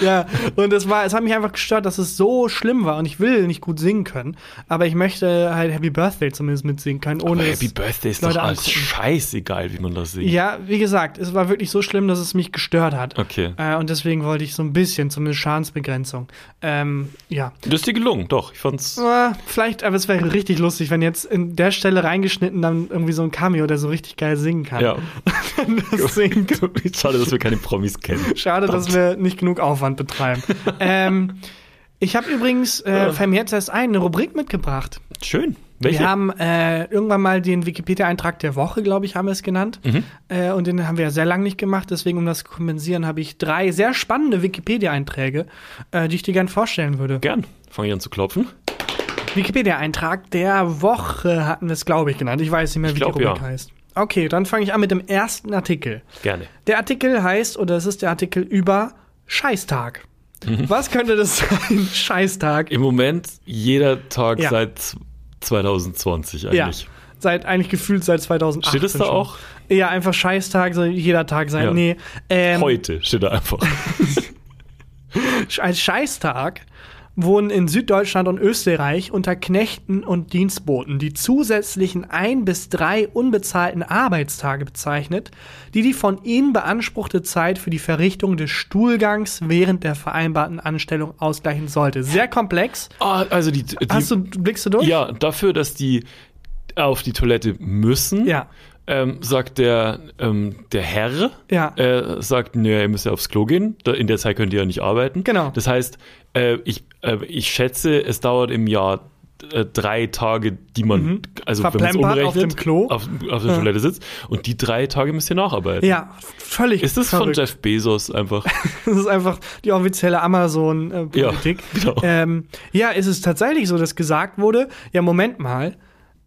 [laughs] Ja, und es war, es hat mich einfach gestört, dass es so schlimm war und ich will nicht gut singen können, aber ich möchte halt Happy Birthday zumindest mitsingen können, ohne Aber Happy Birthday ist Leute doch alles angucken. scheißegal, wie man das singt. Ja, wie gesagt, es war wirklich so schlimm, dass es mich gestört hat. Okay. Äh, und deswegen wollte ich so ein bisschen, zumindest Schadensbegrenzung. Ähm, ja. Das ist dir gelungen, doch. Ich fand's. Äh, vielleicht, aber es wäre richtig lustig, wenn jetzt in der Stelle reingeschnitten dann irgendwie so ein Cameo, der so richtig geil singen kann. Ja. [laughs] das singt. [laughs] Schade, dass wir keine Promis kennen. Schade, dass wir nicht genug Aufwand betreiben. ähm, ich habe übrigens, äh, jetzt erst ein, eine Rubrik mitgebracht. Schön. Welche? Wir haben äh, irgendwann mal den Wikipedia-Eintrag der Woche, glaube ich, haben wir es genannt. Mhm. Äh, und den haben wir ja sehr lange nicht gemacht. Deswegen, um das zu kompensieren, habe ich drei sehr spannende Wikipedia-Einträge, äh, die ich dir gerne vorstellen würde. Gern. Fange ich an zu klopfen. Wikipedia-Eintrag der Woche hatten wir es, glaube ich, genannt. Ich weiß nicht mehr, Ich wie glaub, die Rubrik ja. heißt. Okay, dann fange ich an mit dem ersten Artikel. Gerne. Der Artikel heißt, oder es ist der Artikel über Scheißtag. Mhm. Was könnte das [laughs] sein? Scheißtag. Im Moment jeder Tag Ja. seit z- 2020 Ja. eigentlich. Seit, eigentlich gefühlt seit 2008. Steht es da auch? Ja, einfach Scheißtag, soll jeder Tag sein. Ja. Nee. Ähm, Heute steht da einfach. [laughs] als Scheißtag wurden in Süddeutschland und Österreich unter Knechten und Dienstboten die zusätzlichen ein bis drei unbezahlten Arbeitstage bezeichnet, die die von ihnen beanspruchte Zeit für die Verrichtung des Stuhlgangs während der vereinbarten Anstellung ausgleichen sollte. Sehr komplex. Ah, also die, die Hast du, blickst du durch? ja, dafür, dass die auf die Toilette müssen, Ja. ähm, sagt der, ähm, der Herr, Ja. äh, sagt, nee, ihr müsst ja aufs Klo gehen. Da, in der Zeit könnt ihr ja nicht arbeiten. Genau. Das heißt, äh, ich, ich schätze, es dauert im Jahr äh, drei Tage, die man, also wenn man Mhm. Verplempert auf umrechnet, dem Klo. auf, auf der Toilette sitzt. Und die drei Tage müsst ihr nacharbeiten. Ja, völlig. Ist das von verrückt. Jeff Bezos einfach? [laughs] Das ist einfach die offizielle Amazon-Politik. Ja, genau. ähm, ja, ist es tatsächlich so, dass gesagt wurde, ja, Moment mal,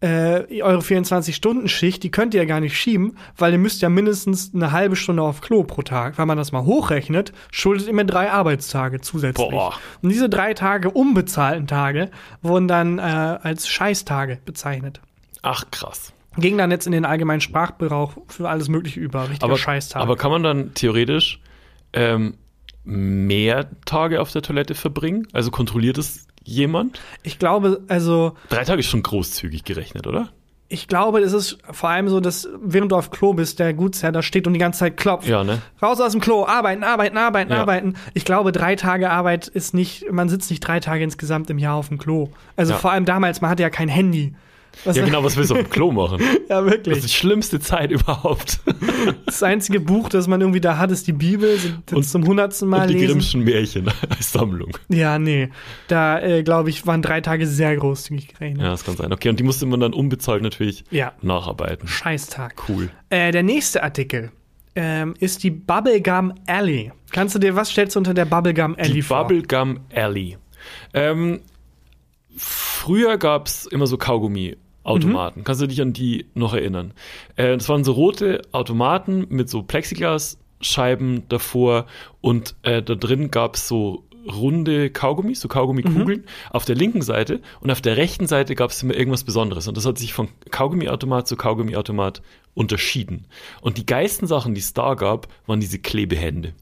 äh, eure 24-Stunden-Schicht, die könnt ihr ja gar nicht schieben, weil ihr müsst ja mindestens eine halbe Stunde auf Klo pro Tag. Wenn man das mal hochrechnet, schuldet ihr mir drei Arbeitstage zusätzlich. Boah. Und diese drei Tage unbezahlten Tage wurden dann äh, als Scheißtage bezeichnet. Ach, krass. Ging dann jetzt in den allgemeinen Sprachgebrauch für alles Mögliche über. Richtiger Aber, Scheißtag. aber kann man dann theoretisch ähm, mehr Tage auf der Toilette verbringen? Also kontrolliert es jemand? ich glaube, also Drei Tage ist schon großzügig gerechnet, oder? Ich glaube, es ist vor allem so, dass während du auf Klo bist, der Gutsherr da steht und die ganze Zeit klopft. Ja, ne? Raus aus dem Klo, arbeiten, arbeiten, arbeiten, Ja. arbeiten. Ich glaube, drei Tage Arbeit ist nicht, man sitzt nicht drei Tage insgesamt im Jahr auf dem Klo. Also Ja. vor allem damals, man hatte ja kein Handy. Was Ja, genau, was willst du auf dem Klo machen? [laughs] ja, Das ist wirklich. die schlimmste Zeit überhaupt. [laughs] Das einzige Buch, das man irgendwie da hat, ist die Bibel. Das Und- zum hundertsten Mal Und die lesen. Grimmschen Märchen [laughs] als Sammlung. Ja, nee. Da, äh, glaube ich, waren drei Tage sehr großzügig gerechnet. Ja, das kann sein. Okay, und die musste man dann unbezahlt natürlich Ja. nacharbeiten. Scheißtag. Cool. Äh, der nächste Artikel ähm, ist die Bubblegum Alley. Kannst du dir, was stellst du unter der Bubblegum Alley Die vor? Bubblegum Alley. Ähm, früher gab es immer so Kaugummi-Automaten. Mhm. Kannst du dich an die noch erinnern? Äh, das waren so rote Automaten mit so Plexiglasscheiben davor und äh, da drin gab es so runde Kaugummis, so Kaugummikugeln Mhm. auf der linken Seite und auf der rechten Seite gab es immer irgendwas Besonderes und das hat sich von Kaugummiautomat zu Kaugummiautomat unterschieden. Und die geilsten Sachen, die es da gab, waren diese Klebehände.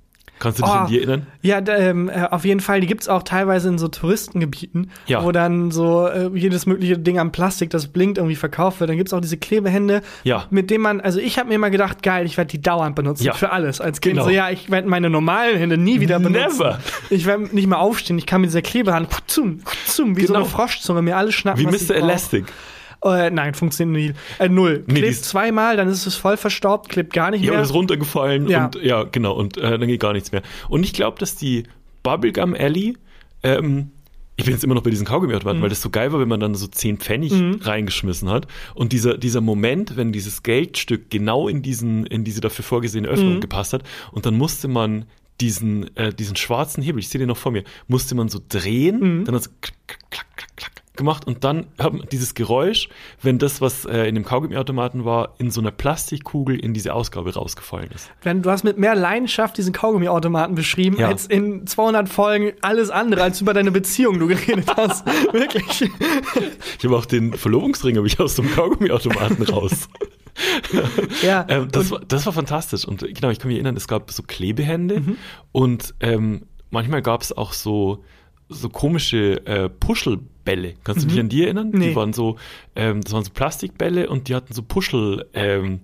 Kannst du dich Oh, an die erinnern? Ja, ähm, äh, auf jeden Fall. Die gibt's auch teilweise in so Touristengebieten, Ja. wo dann so äh, jedes mögliche Ding am Plastik, das blinkt, irgendwie verkauft wird. Dann gibt's auch diese Klebehände, Ja. mit denen man, also ich habe mir immer gedacht, geil, ich werde die dauernd benutzen. Ja. Für alles. Als Kind Genau. so, ja, ich werde meine normalen Hände nie wieder benutzen. Never. Ich werde nicht mehr aufstehen. Ich kann mit dieser Klebehand zum, zum, wie so Genau. eine Froschzunge mir alles schnappen. Wie Mr. brauch. Äh, nein, funktioniert nie. Äh, null. Nee, klebt zweimal, dann ist es voll verstaubt, klebt gar nicht Ja, und mehr. ist runtergefallen Ja. und ja, genau, und äh, dann geht gar nichts mehr. Und ich glaube, dass die Bubblegum Alley, ähm, ich bin jetzt immer noch bei diesen Kaugummiautomaten, Mhm. weil das so geil war, wenn man dann so 10 Pfennig reingeschmissen hat. Und dieser, dieser Moment, wenn dieses Geldstück genau in diesen, in diese dafür vorgesehene Öffnung Mhm. gepasst hat, und dann musste man diesen, äh, diesen schwarzen Hebel, ich sehe den noch vor mir, musste man so drehen, Mhm. dann hat es klack, klack, klack, klack gemacht und dann hört man dieses Geräusch, wenn das, was äh, in dem Kaugummiautomaten war, in so einer Plastikkugel in diese Ausgabe rausgefallen ist. Wenn, du hast mit mehr Leidenschaft diesen Kaugummiautomaten beschrieben, Ja. als in 200 Folgen alles andere, als über deine Beziehung du geredet hast. [laughs] Wirklich. Ich habe auch den Verlobungsring habe ich aus dem Kaugummiautomaten raus. [laughs] Ja. Ähm, das, war, das war fantastisch. Und genau, ich kann mich erinnern, es gab so Klebehände Mhm. und ähm, manchmal gab es auch so, so komische äh, Puschelbälle. Kannst du dich an die erinnern? Mhm. Nee. Die waren so, ähm, das waren so Plastikbälle und die hatten so Puschel, ähm,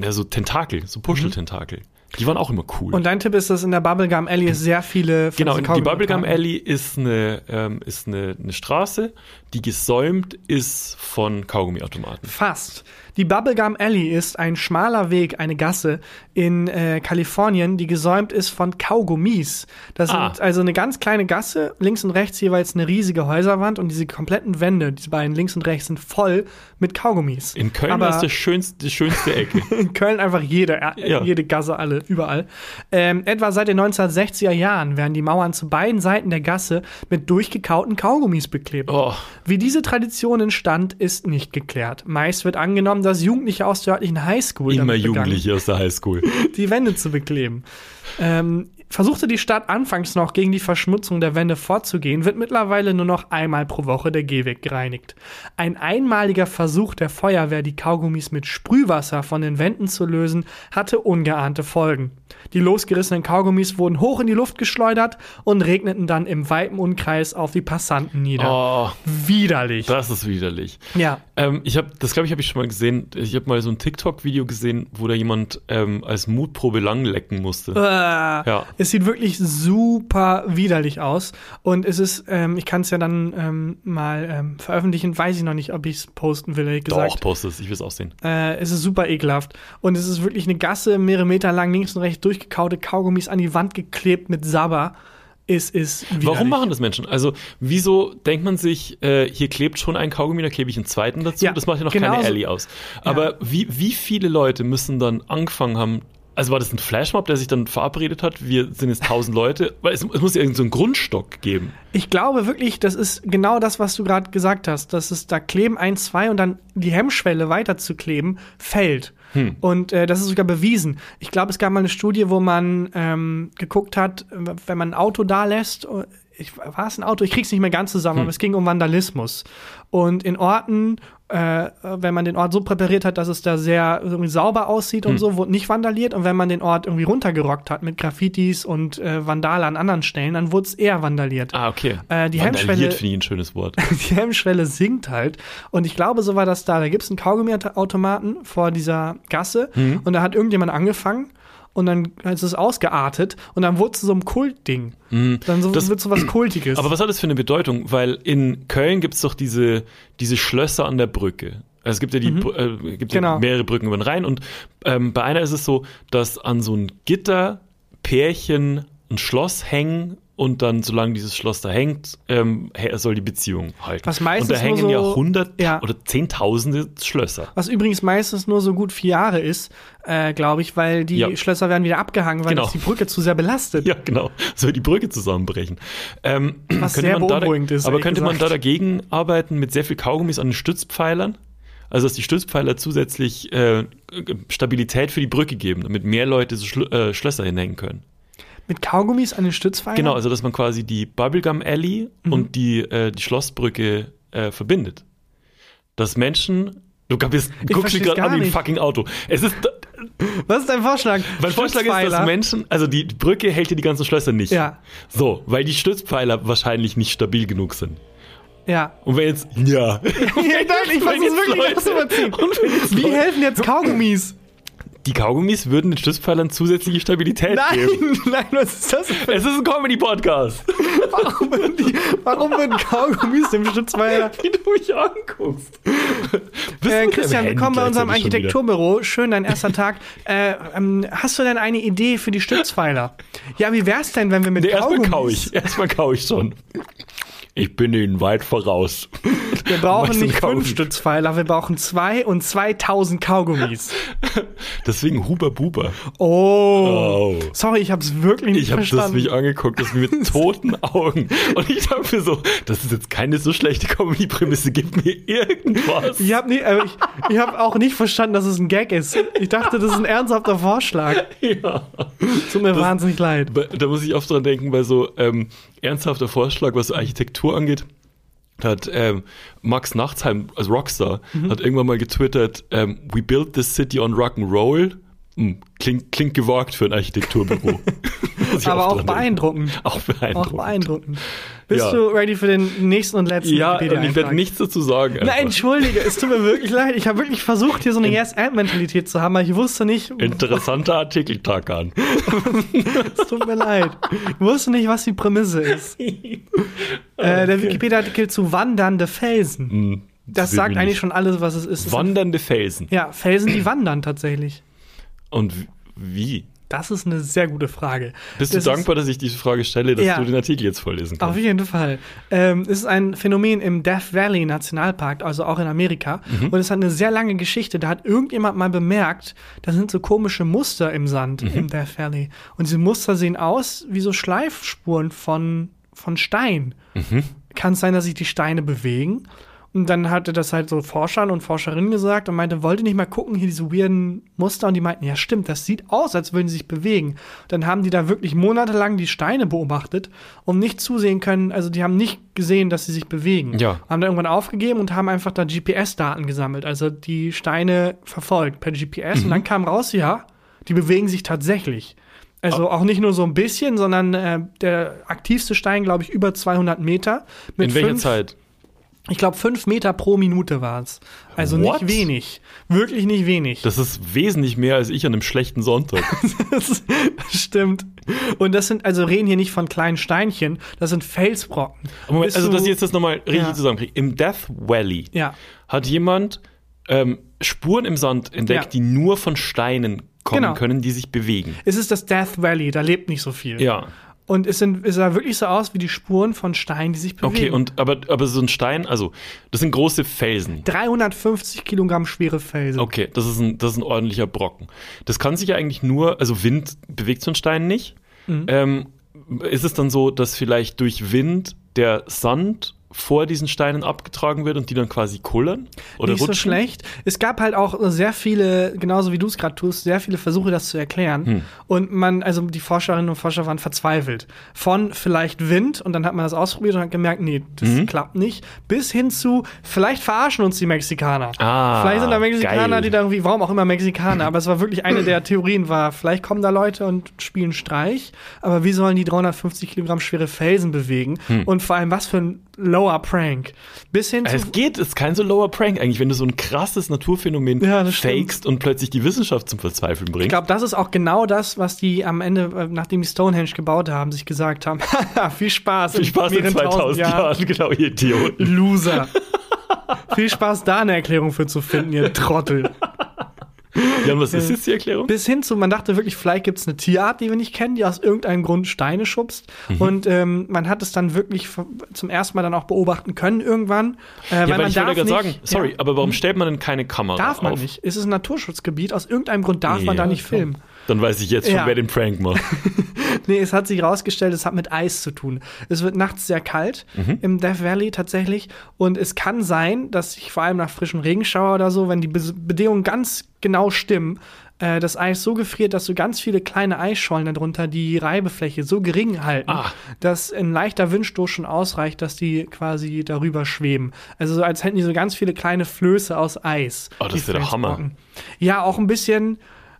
ja, so Tentakel, so Puscheltentakel. Die waren auch immer cool. Und dein Tipp ist, dass in der Bubblegum Alley sehr viele von Genau, die Bubblegum Alley ist eine, ähm, ist eine, eine Straße, die gesäumt ist von Kaugummiautomaten. Fast. Die Bubblegum Alley ist ein schmaler Weg, eine Gasse in äh, Kalifornien, die gesäumt ist von Kaugummis. Das Ah. sind also eine ganz kleine Gasse, links und rechts jeweils eine riesige Häuserwand und diese kompletten Wände, diese beiden links und rechts, sind voll mit Kaugummis. In Köln Aber war es die schönste, die schönste Ecke. [laughs] in Köln einfach jede, äh, jede Gasse, alle, überall. Ähm, etwa seit den 1960er Jahren werden die Mauern zu beiden Seiten der Gasse mit durchgekauten Kaugummis beklebt. Oh, Wie diese Tradition entstand, ist nicht geklärt. Meist wird angenommen, dass Jugendliche aus der örtlichen Highschool immer Jugendliche aus der Highschool. [laughs] die Wände zu bekleben. Ähm, versuchte die Stadt anfangs noch gegen die Verschmutzung der Wände vorzugehen, wird mittlerweile nur noch einmal pro Woche der Gehweg gereinigt. Ein einmaliger Versuch der Feuerwehr, die Kaugummis mit Sprühwasser von den Wänden zu lösen, hatte ungeahnte Folgen. Die losgerissenen Kaugummis wurden hoch in die Luft geschleudert und regneten dann im weiten Umkreis auf die Passanten nieder. Oh, Widerlich. das ist widerlich. Ja. Ähm, ich habe, das glaube ich, habe ich schon mal gesehen. Ich habe mal so ein TikTok-Video gesehen, wo da jemand ähm, als Mutprobe lang lecken musste. Äh, Ja. Es sieht wirklich super widerlich aus. Und es ist, ähm, ich kann es ja dann ähm, mal ähm, veröffentlichen, weiß ich noch nicht, ob ich es posten will, ehrlich gesagt. Doch, post es, ich will es auch sehen. Äh, es ist super ekelhaft. Und es ist wirklich eine Gasse, mehrere Meter lang, links und rechts durchgekaute Kaugummis an die Wand geklebt mit Sabber. Es ist widerlich. Warum machen das Menschen? Also, wieso denkt man sich, äh, hier klebt schon ein Kaugummi, da klebe ich einen zweiten dazu? Ja, das macht ja noch genau keine so. Alley aus. Aber wie, wie viele Leute müssen dann angefangen haben, also war das ein Flashmob, der sich dann verabredet hat, wir sind jetzt tausend Leute? [laughs] Weil es, es muss ja irgendeinen so einen Grundstock geben. Ich glaube wirklich, das ist genau das, was du gerade gesagt hast. Dass es da kleben ein, zwei und dann die Hemmschwelle weiter zu kleben fällt. Hm. Und äh, das ist sogar bewiesen. Ich glaube, es gab mal eine Studie, wo man ähm, geguckt hat, wenn man ein Auto da lässt, äh, war es ein Auto? Ich krieg's nicht mehr ganz zusammen, aber es ging um Vandalismus. Und in Orten, äh, wenn man den Ort so präpariert hat, dass es da sehr irgendwie sauber aussieht und so, wurde nicht vandaliert. Und wenn man den Ort irgendwie runtergerockt hat mit Graffitis und äh, Vandale an anderen Stellen, dann wurde es eher vandaliert. Ah, okay. Äh, die Vandaliert Hemmschwelle- finde ich ein schönes Wort. [laughs] die Hemmschwelle sinkt halt. Und ich glaube, so war das da. Da gibt es einen Kaugummiautomaten vor dieser Gasse Mhm. und da hat irgendjemand angefangen und dann ist es ausgeartet und dann wurde es so einem Kultding. Dann so, Mhm. Das- wird so was [clears throat] Kultiges. Aber was hat das für eine Bedeutung? Weil in Köln gibt es doch diese, diese Schlösser an der Brücke. Also es gibt ja, die, Br- äh, gibt Genau. ja mehrere Brücken über den Rhein und ähm, bei einer ist es so, dass an so ein Gitter Pärchen ein Schloss hängen und dann, solange dieses Schloss da hängt, ähm, soll die Beziehung halten. Was meistens und da hängen nur ja so- hundert ja. oder zehntausende Schlösser. was übrigens meistens nur so gut vier Jahre ist, äh, glaube ich, weil die Ja. Schlösser werden wieder abgehangen, weil Genau. das die Brücke zu sehr belastet. Ja, genau. Soll die Brücke zusammenbrechen. Ähm, Was sehr man da, beunruhigend ist, Aber könnte man da gesagt. dagegen arbeiten mit sehr viel Kaugummis an den Stützpfeilern? Also, dass die Stützpfeiler zusätzlich äh, Stabilität für die Brücke geben, damit mehr Leute so Schl äh, Schlösser hinhängen können. Mit Kaugummis an den Stützpfeilern? Genau, also dass man quasi die Bubblegum Alley Mhm. und die, äh, die Schlossbrücke äh, verbindet. Dass Menschen. Du bist, guckst dich gerade an wie ein fucking Auto. Es ist. Was ist dein Vorschlag? Mein Vorschlag ist, dass? Menschen, also die Brücke hält hier die ganzen Schlösser nicht. Ja. So, weil die Stützpfeiler wahrscheinlich nicht stabil genug sind. Ja. Und wenn jetzt, ja. [laughs] ja nein, ich [laughs] versuche jetzt wirklich Leute- nachzuvollziehen. [laughs] Wie helfen jetzt Kaugummis? Die Kaugummis würden den Stützpfeilern zusätzliche Stabilität Nein, geben. [laughs] nein, was ist das? für- Es ist ein Comedy-Podcast. [laughs] Warum würden, die, warum würden Kaugummis dem Stützpfeiler? [laughs] Wie du mich anguckst. Äh, Christian, willkommen bei unserem? Architekturbüro. Schön, dein erster Tag. Äh, ähm, hast du denn eine Idee für die Stützpfeiler? Ja, wie wär's denn, wenn wir mit Nee, erstmal Kaugummis... kau ich. Erstmal kau ich schon. Ich bin Ihnen weit voraus. Wir brauchen nicht fünf Stützpfeiler, wir brauchen zwei und 2000 Kaugummis. Deswegen Huber Buber. Oh. Oh. Sorry, ich hab's wirklich nicht Ich habe das verstanden. mich angeguckt, das mit [laughs] toten Augen. Und ich dachte mir so, das ist jetzt keine so schlechte Comedy-Prämisse, gib mir irgendwas. ich habe äh, ich, ich hab auch nicht verstanden, dass es ein Gag ist. Ich dachte, das ist ein ernsthafter Vorschlag. Ja. Tut mir wahnsinnig leid. Da muss ich oft dran denken, bei so ähm, ernsthafter Vorschlag, was Architektur angeht. Hat ähm, Max Nachtsheim, als Rockstar, Mhm. hat irgendwann mal getwittert, ähm, we built this city on rock'n'roll. Hm, klingt, klingt gewagt für ein Architekturbüro. [laughs] Aber auch beeindruckend. Auch beeindruckend. Auch beeindruckend. Bist Ja. du ready für den nächsten und letzten Ja, und ich werde nichts dazu sagen. Nein, einfach. entschuldige, es tut mir wirklich leid. Ich habe wirklich versucht, hier so eine Yes-And-Mentalität zu haben, aber ich wusste nicht, Interessanter Artikel, Tarkan. [laughs] es tut mir leid. Ich wusste nicht, was die Prämisse ist. [laughs] äh, der Wikipedia-Artikel zu wandernde Felsen. Hm, Das will sagt eigentlich nicht. schon alles, was es ist. Wandernde Felsen. Ja, Felsen, die wandern tatsächlich. Und wie? Das ist eine sehr gute Frage. Bist du Das dankbar, dass ich diese Frage stelle, dass Ja. du den Artikel jetzt vorlesen Auf kannst? jeden Fall. Ähm, es ist ein Phänomen im Death Valley Nationalpark, also auch in Amerika. Mhm. Und es hat eine sehr lange Geschichte. Da hat irgendjemand mal bemerkt, da sind so komische Muster im Sand Mhm. im Death Valley. Und diese Muster sehen aus wie so Schleifspuren von, von Stein. Mhm. Kann es sein, dass sich die Steine bewegen? Und dann hatte das halt so Forschern und Forscherinnen gesagt und meinte, wollt ihr nicht mal gucken, hier diese weirden Muster? Und die meinten, ja stimmt, das sieht aus, als würden sie sich bewegen. Dann haben die da wirklich monatelang die Steine beobachtet und nicht zusehen können, also die haben nicht gesehen, dass sie sich bewegen. Ja. Haben dann irgendwann aufgegeben und haben einfach da GPS-Daten gesammelt, also die Steine verfolgt per GPS. Mhm. Und dann kam raus, ja, die bewegen sich tatsächlich. Also auch nicht nur so ein bisschen, sondern äh, der aktivste Stein, glaube ich, über 200 Meter. Mit In welcher fünf- Zeit? Ich glaube, fünf Meter pro Minute war es. Also What? nicht wenig. Wirklich nicht wenig. Das ist wesentlich mehr als ich an einem schlechten Sonntag. [laughs] Das stimmt. Und das sind, also reden hier nicht von kleinen Steinchen, das sind Felsbrocken. Moment, also dass ich jetzt das nochmal richtig Ja. zusammenkriege. Im Death Valley Ja. hat jemand ähm, Spuren im Sand entdeckt, Ja. die nur von Steinen kommen Genau. können, die sich bewegen. Es ist das Death Valley, da lebt nicht so viel. Ja. Und es, sind, es sah wirklich so aus wie die Spuren von Steinen, die sich bewegen. Okay, und aber, aber so ein Stein, also das sind große Felsen. 350 Kilogramm schwere Felsen. Okay, das ist, ein, das ist ein ordentlicher Brocken. Das kann sich ja eigentlich nur, also Wind bewegt so einen Stein nicht. Mhm. Ähm, ist es dann so, dass vielleicht durch Wind der Sand vor diesen Steinen abgetragen wird und die dann quasi kullern? Oder nicht rutschen? so schlecht. Es gab halt auch sehr viele, genauso wie du es gerade tust, sehr viele Versuche, das zu erklären. Hm. Und man, also die Forscherinnen und Forscher waren verzweifelt. Von vielleicht Wind und dann hat man das ausprobiert und hat gemerkt, nee, das Mhm. klappt nicht. Bis hin zu, vielleicht verarschen uns die Mexikaner. Ah, vielleicht sind da Mexikaner, geil. die da irgendwie, warum auch immer Mexikaner, aber es war wirklich eine der [clears throat] Theorien war, vielleicht kommen da Leute und spielen Streich, aber wie sollen die 350 Kilogramm schwere Felsen bewegen? Hm. Und vor allem, was für ein lower Prank. Bis hin zu Es geht, es ist kein so lower Prank eigentlich, wenn du so ein krasses Naturphänomen Ja, fakest und plötzlich die Wissenschaft zum Verzweifeln Ich bringst. glaube, das ist auch genau das, was die am Ende, äh, nachdem die Stonehenge gebaut haben, sich gesagt haben. [laughs] viel Spaß. Viel Spaß in mehreren 2000 tausend Jahren, genau, ihr Idioten. Loser. viel Spaß, da eine Erklärung für zu finden, ihr Trottel. [laughs] Jan, was [laughs] ist jetzt die Erklärung? Bis hin zu, man dachte wirklich, vielleicht gibt es eine Tierart, die wir nicht kennen, die aus irgendeinem Grund Steine schubst. Mhm. Und ähm, man hat es dann wirklich zum ersten Mal dann auch beobachten können irgendwann. Äh, Ja, weil, man ich wollte ja gerade sagen, sorry, ja, aber warum stellt man denn keine Kamera darf man auf? nicht. Es ist ein Naturschutzgebiet, aus irgendeinem Grund darf man Ja, da nicht komm. filmen. Dann weiß ich jetzt schon, Ja. wer den Prank macht. [laughs] Nee, es hat sich herausgestellt, es hat mit Eis zu tun. Es wird nachts sehr kalt Mhm. im Death Valley tatsächlich. Und es kann sein, dass sich vor allem nach frischem Regenschauer oder so, wenn die Be Bedingungen ganz genau stimmen, äh, das Eis so gefriert, dass so ganz viele kleine Eisschollen darunter die Reibefläche so gering halten, Ah. dass ein leichter Windstoß schon ausreicht, dass die quasi darüber schweben. Also so, als hätten die so ganz viele kleine Flöße aus Eis. Oh, das wäre der Hammer. Ja, auch ein bisschen.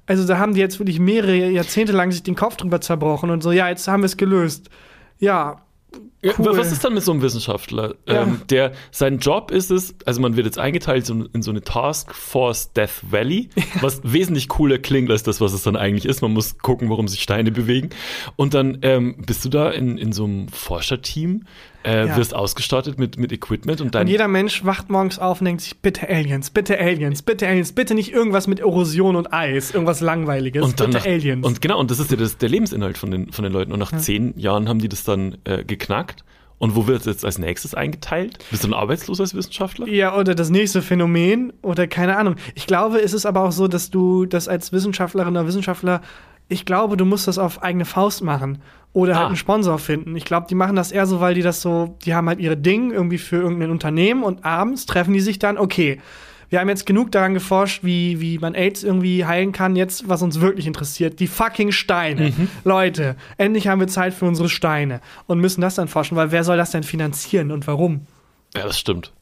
Also da haben die jetzt wirklich mehrere Jahrzehnte lang sich den Kopf drüber zerbrochen und so, ja, jetzt haben wir es gelöst. Ja, Ja, Cool. Was ist dann mit so einem Wissenschaftler? Ja. Ähm, der, sein Job ist es, also man wird jetzt eingeteilt in so eine Task Force Death Valley, was wesentlich cooler klingt als das, was es dann eigentlich ist. Man muss gucken, warum sich Steine bewegen. Und dann ähm, bist du da in, in so einem Forscherteam, äh, Ja. wirst ausgestattet mit, mit Equipment und dein und jeder Mensch wacht morgens auf und denkt sich, bitte Aliens, bitte Aliens, bitte Aliens, bitte nicht irgendwas mit Erosion und Eis, irgendwas Langweiliges, und dann bitte nach, Aliens. Und genau, und das ist ja das, der Lebensinhalt von den, von den Leuten. Und nach zehn Jahren haben die das dann äh, geknackt Und wo wird es jetzt als nächstes eingeteilt? Bist du ein Arbeitsloser als Wissenschaftler? Ja, oder das nächste Phänomen oder keine Ahnung. Ich glaube, es ist aber auch so, dass du das als Wissenschaftlerin oder Wissenschaftler, ich glaube, du musst das auf eigene Faust machen oder halt Ah. einen Sponsor finden. Ich glaube, die machen das eher so, weil die das so, die haben halt ihre Ding irgendwie für irgendein Unternehmen und abends treffen die sich dann, okay, wir haben jetzt genug daran geforscht, wie, wie man AIDS irgendwie heilen kann. Jetzt, was uns wirklich interessiert, die fucking Steine. Leute, endlich haben wir Zeit für unsere Steine und müssen das dann forschen, weil wer soll das denn finanzieren und warum? Ja, das stimmt.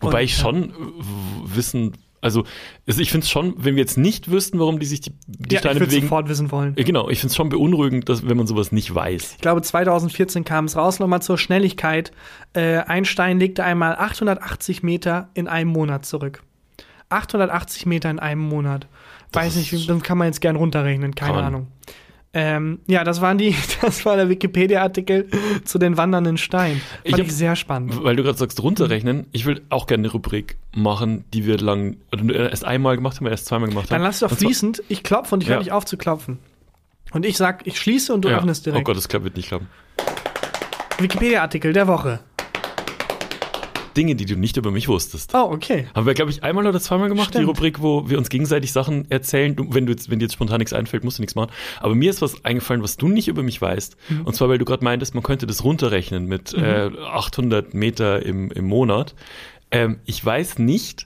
Wobei Und, ich schon w- wissen, also also ich finde es schon, wenn wir jetzt nicht wüssten, warum die sich die, die ja, Steine ich bewegen. sofort wissen wollen. Ja, genau, ich finde es schon beunruhigend, dass, wenn man sowas nicht weiß. Ich glaube, 2014 kam es raus, nochmal zur Schnelligkeit. Äh, Einstein legte einmal 880 Meter in einem Monat zurück. 880 Meter in einem Monat. Weiß Das nicht, ist- wie- das kann man jetzt gern runterrechnen, keine. Ahnung. Ähm, ja, das waren die, [laughs] das war der Wikipedia-Artikel zu den wandernden Steinen. Ich Fand hab- ich sehr spannend. Weil du gerade sagst, runterrechnen, ich will auch gerne eine Rubrik machen, die wir lang, oder erst einmal gemacht haben, erst zweimal gemacht Dann haben. lass doch fließend. Ich klopfe und ich höre Ja. nicht auf zu klopfen. Und ich sag, ich schließe und du Ja. öffnest Oh direkt. Gott, das klappt, wird nicht klappen. Wikipedia-Artikel der Woche. Dinge, die du nicht über mich wusstest. Oh, okay. Haben wir, glaube ich, einmal oder zweimal gemacht, die Stimmt. Rubrik, wo wir uns gegenseitig Sachen erzählen. Du, wenn, du jetzt, wenn dir jetzt spontan nichts einfällt, musst du nichts machen. Aber mir ist was eingefallen, was du nicht über mich weißt. Mhm. Und zwar, weil du gerade meintest, man könnte das runterrechnen mit äh, 800 Meter im, im Monat. Ähm, ich weiß nicht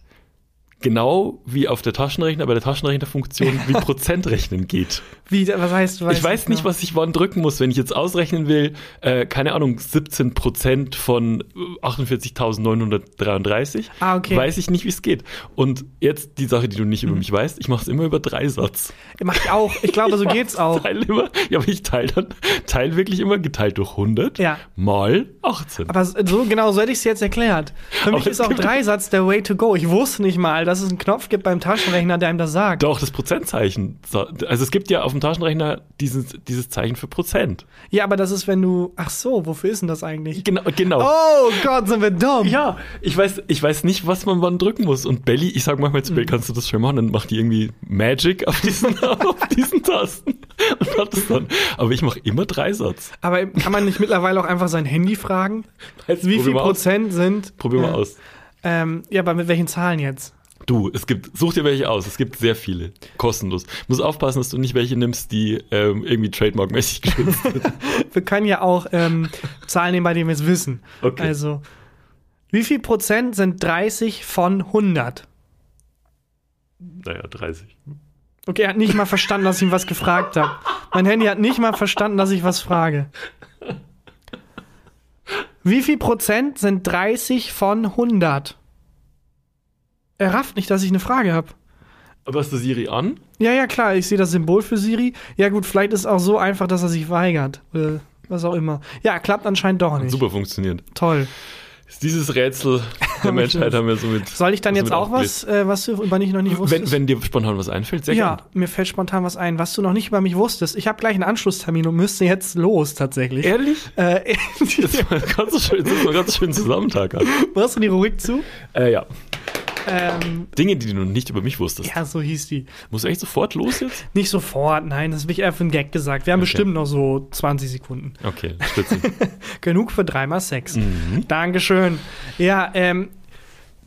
genau, wie auf der Taschenrechner, bei der Taschenrechnerfunktion, wie [laughs] Prozentrechnen geht. Wie, was heißt, du ich weiß nicht, genau. was ich wann drücken muss, wenn ich jetzt ausrechnen will, äh, keine Ahnung, 17 Prozent von äh, 48.933. Ah, okay. Weiß ich nicht, wie es geht. Und jetzt die Sache, die du nicht über mich weißt, ich mache es immer über Dreisatz. Mach ich auch. Ich glaube, so geht's [laughs] auch. Teil immer, ja, aber ich teile dann, teile wirklich immer geteilt durch 100 Ja. mal 18. Aber so genau so hätte ich es jetzt erklärt. Für mich Aber ist auch Dreisatz der Way to go. Ich wusste nicht mal, dass es einen Knopf gibt beim Taschenrechner, der einem das sagt. Doch, das Prozentzeichen. Also es gibt ja auf dem Taschenrechner dieses, dieses Zeichen für Prozent. Ja, aber das ist, wenn du. Ach so, wofür ist denn das eigentlich? Genau, genau. Oh Gott, sind wir dumm. Ja, ich weiß, ich weiß nicht, was man wann drücken muss. Und Belly, ich sag manchmal zu Belly, kannst du das schon machen? Dann macht die irgendwie Magic auf diesen, [laughs] auf diesen Tasten und hat das dann. Aber ich mache immer Dreisatz. Aber kann man nicht mittlerweile auch einfach sein Handy fragen? Jetzt Wie viel mal aus. Prozent sind. Probier mal äh, aus. Ähm, ja, aber mit welchen Zahlen jetzt? Du, es gibt, such dir welche aus. Es gibt sehr viele. Kostenlos. Muss aufpassen, dass du nicht welche nimmst, die ähm, irgendwie trademarkmäßig [laughs] geschützt sind. Wir können ja auch ähm, Zahlen nehmen, bei denen wir es wissen. Okay. Also, wie viel Prozent sind 30 von 100? naja, 30. Okay, er hat nicht mal verstanden, dass ich ihm was gefragt habe. Mein Handy hat nicht mal verstanden, dass ich was frage. Wie viel Prozent sind 30 von 100? Er rafft nicht, dass ich eine Frage habe. Aber hast du Siri an? Ja, ja, klar, ich sehe das Symbol für Siri. Ja, gut, vielleicht ist es auch so einfach, dass er sich weigert. Oder was auch immer. Ja, klappt anscheinend doch nicht. Super funktioniert. Toll. Dieses Rätsel der [laughs] Menschheit haben wir somit. Soll ich dann jetzt auch was, äh, was du über mich noch nicht wusstest? Wenn, wenn dir spontan was einfällt, sehr ja, gerne. mir fällt spontan was ein, was du noch nicht über mich wusstest. Ich habe gleich einen Anschlusstermin und müsste jetzt los tatsächlich. Ehrlich? Äh, Das war ganz so schön, das ist ein ganz schön Zusammentag. [laughs] Machst du die Rubrik zu? Äh, ja. Ähm, Dinge, die du noch nicht über mich wusstest. ja, so hieß die. Muss echt sofort los jetzt? [laughs] Nicht sofort, nein, das habe ich eher für einen Gag gesagt. Wir haben Okay. bestimmt noch so 20 Sekunden. Okay, stütze. [laughs] Genug für dreimal Sex. Mhm. Dankeschön. Ja, ähm,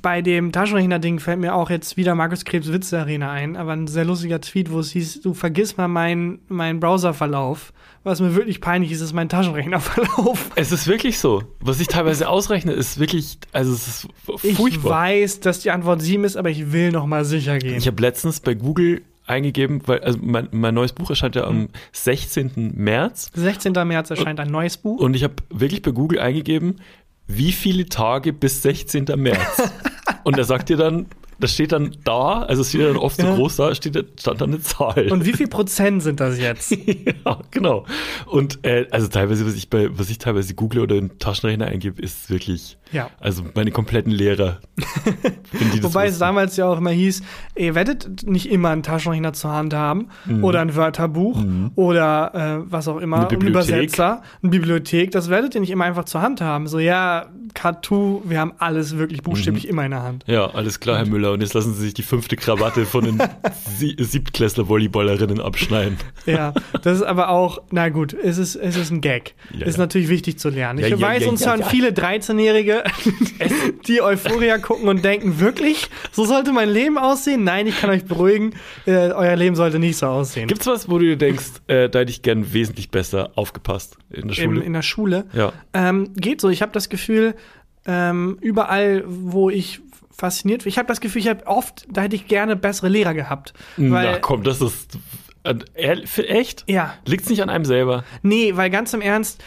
bei dem Taschenrechner-Ding fällt mir auch jetzt wieder Markus Krebs Witze Arena ein, aber ein sehr lustiger Tweet, wo es hieß, du vergiss mal meinen meinen Browserverlauf. Was mir wirklich peinlich ist, ist mein Taschenrechnerverlauf. [laughs] es ist wirklich so. Was ich teilweise ausrechne, ist wirklich, also es ist Ich furchtbar. weiß, dass die Antwort 7 ist, aber ich will noch mal sicher gehen. Ich habe letztens bei Google eingegeben, weil also mein, mein neues Buch erscheint ja am 16. März 16. März erscheint ein neues Buch. und ich habe wirklich bei Google eingegeben, wie viele Tage bis 16. März. [laughs] und er sagt dir dann, das steht dann da, also es steht dann oft so Ja. groß da, steht stand da eine Zahl. Und wie viel Prozent sind das jetzt? [laughs] ja, genau. Und äh, also teilweise, was ich bei, was ich teilweise google oder in den Taschenrechner eingebe, ist wirklich, Ja. also meine kompletten Lehrer. Wobei es damals ja auch immer hieß, ihr werdet nicht immer einen Taschenrechner zur Hand haben Mhm. oder ein Wörterbuch oder äh, was auch immer, ein. Übersetzer, eine Bibliothek. Das werdet ihr nicht immer einfach zur Hand haben. So, ja, Cartoon, wir haben alles wirklich Mhm. buchstäblich immer in der Hand. Ja, alles klar, Herr Müller. Volleyballer und jetzt lassen sie sich die fünfte Krawatte von den [laughs] Sie Siebtklässler Volleyballerinnen abschneiden. Ja, das ist aber auch, na gut, es ist, es ist ein Gag. Ja, ist ja. natürlich wichtig zu lernen. Ich Ja, weiß, uns hören viele 13-Jährige, [laughs] die Euphoria gucken und denken, wirklich? So sollte mein Leben aussehen? Nein, ich kann euch beruhigen, äh, euer Leben sollte nicht so aussehen. Gibt's was, wo du dir denkst, äh, da hätte ich gern wesentlich besser aufgepasst in der in, Schule? in der Schule. ja. Ähm, geht so. Ich habe das Gefühl, ähm, überall, wo ich fasziniert, ich habe das Gefühl, ich habe oft, da hätte ich gerne bessere Lehrer gehabt. Weil, Na komm, das ist. Äh, echt? ja, Liegt's nicht an einem selber? nee, weil ganz im Ernst,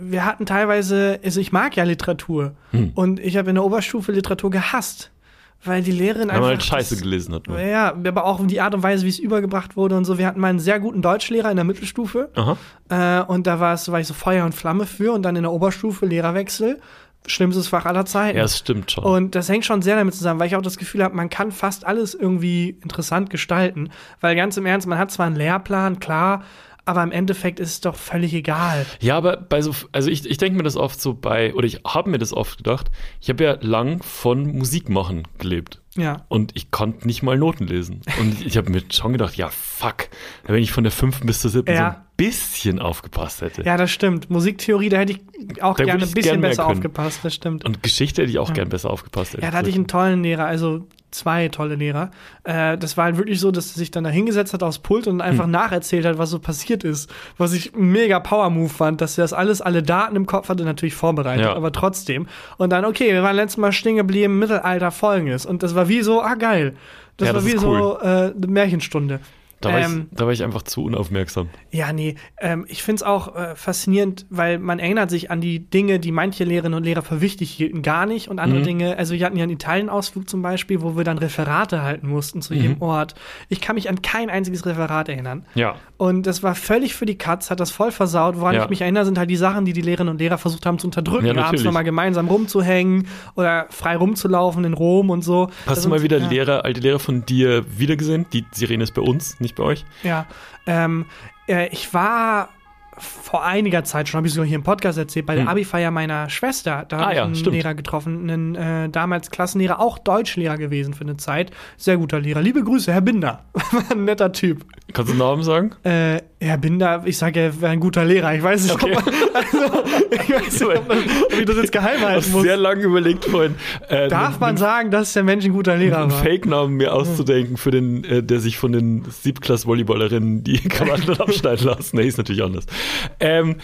wir hatten teilweise, also ich mag ja Literatur Hm. und ich habe in der Oberstufe Literatur gehasst, weil die Lehrerin Weil man einfach halt Scheiße gelesen hat. Ne? Ja, aber auch die Art und Weise, wie es übergebracht wurde und so. Wir hatten mal einen sehr guten Deutschlehrer in der Mittelstufe. Aha. Äh, und da war es, war ich so Feuer und Flamme für und dann in der Oberstufe Lehrerwechsel. Schlimmstes Fach aller Zeiten. Ja, es stimmt schon. Und das hängt schon sehr damit zusammen, weil ich auch das Gefühl habe, man kann fast alles irgendwie interessant gestalten. Weil ganz im Ernst, man hat zwar einen Lehrplan, klar, aber im Endeffekt ist es doch völlig egal. Ja, aber bei so, also ich, ich denke mir das oft so bei, oder ich habe mir das oft gedacht, ich habe ja lang von Musik machen gelebt. Ja. Und ich konnte nicht mal Noten lesen. Und ich habe mir schon gedacht, ja, fuck, wenn ich von der fünften bis zur siebten Ja. so ein bisschen aufgepasst hätte. Ja, das stimmt. Musiktheorie, da hätte ich auch Da gerne ein bisschen gern besser können. aufgepasst, das stimmt. Und Geschichte hätte ich auch gern besser aufgepasst. Ja, da hatte ich einen tollen Lehrer, also zwei tolle Lehrer. Äh, das war halt wirklich so, dass er sich dann da hingesetzt hat aufs Pult und einfach Hm. nacherzählt hat, was so passiert ist. Was ich mega Power-Move fand, dass er das alles, alle Daten im Kopf hatte, natürlich vorbereitet, Ja. aber trotzdem. Und dann, okay, wir waren letztes Mal stehen geblieben, Mittelalter folgendes. Und das war wie so, ah geil. Das Ja, war das wie ist so äh, eine Märchenstunde. Da, war ähm, ich, da war ich einfach zu unaufmerksam. Ja, nee, ähm, ich find's auch äh, faszinierend, weil man erinnert sich an die Dinge, die manche Lehrerinnen und Lehrer für wichtig hielten, gar nicht. Und andere Mhm. Dinge, also wir hatten ja einen Italienausflug zum Beispiel, wo wir dann Referate halten mussten zu Mhm. jedem Ort. Ich kann mich an kein einziges Referat erinnern. Ja. Und das war völlig für die Katz, hat das voll versaut. Woran Ja. ich mich erinnere, sind halt die Sachen, die die Lehrerinnen und Lehrer versucht haben zu unterdrücken. Ja, abends nochmal gemeinsam rumzuhängen oder frei rumzulaufen in Rom und so. Hast Das du mal wieder ja. Lehrer, alte Lehrer von dir wiedergesehen? Die Sirene ist bei uns, nicht bei euch. Ja, ähm, äh, ich war vor einiger Zeit schon, habe ich sogar hier im Podcast erzählt, bei der Hm. Abi-Feier meiner Schwester. Da Ah habe ich ja, einen stimmt. Lehrer getroffen, einen äh, damals Klassenlehrer, auch Deutschlehrer gewesen für eine Zeit. Sehr guter Lehrer. Liebe Grüße, Herr Binder. [laughs] Ein netter Typ. Kannst du den Namen sagen? Äh, Herr Binder, ich sage, er wäre ein guter Lehrer. Ich weiß nicht, Okay. ob, man, also, ich weiß nicht ob, man, ob ich das jetzt geheim halten muss. sehr lange überlegt vorhin. Äh, Darf einen- man sagen, dass der Mensch ein guter Lehrer einen war? Fake-Namen mir auszudenken für den, äh, der sich von den Siebklass-Volleyballerinnen die Krawatten abschneiden lassen. Nee, ist natürlich anders. Ähm,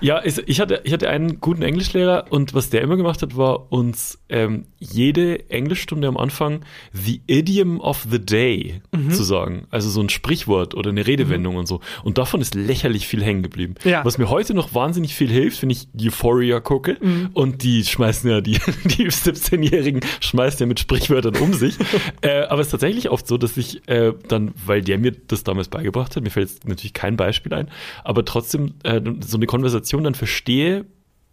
ja, ich, hatte, ich hatte einen guten Englischlehrer und was der immer gemacht hat, war uns ähm, jede Englischstunde am Anfang the idiom of the day Mhm. zu sagen. Also so ein Sprichwort oder eine Redewendung und so. Und davon ist lächerlich viel hängen geblieben. Ja. Was mir heute noch wahnsinnig viel hilft, wenn ich Euphoria gucke Mhm. und die schmeißen ja, die, [laughs] die 17-Jährigen schmeißen ja mit Sprichwörtern um sich. [laughs] äh, aber es ist tatsächlich oft so, dass ich äh, dann, weil der mir das damals beigebracht hat, mir fällt jetzt natürlich kein Beispiel ein, aber trotzdem äh, so eine Konversation dann verstehe,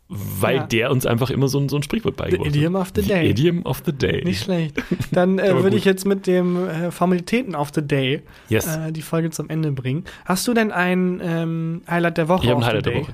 weil Ja. der uns einfach immer so ein, so ein Sprichwort beigebracht idiom hat. of the day. Idiom of the day. Nicht schlecht. Dann [laughs] äh, würde ich jetzt mit dem äh, Formalitäten of the Day Yes. äh, die Folge zum Ende bringen. Hast du denn ein ähm, Highlight der Woche? ich habe ein the Highlight der Day? Woche.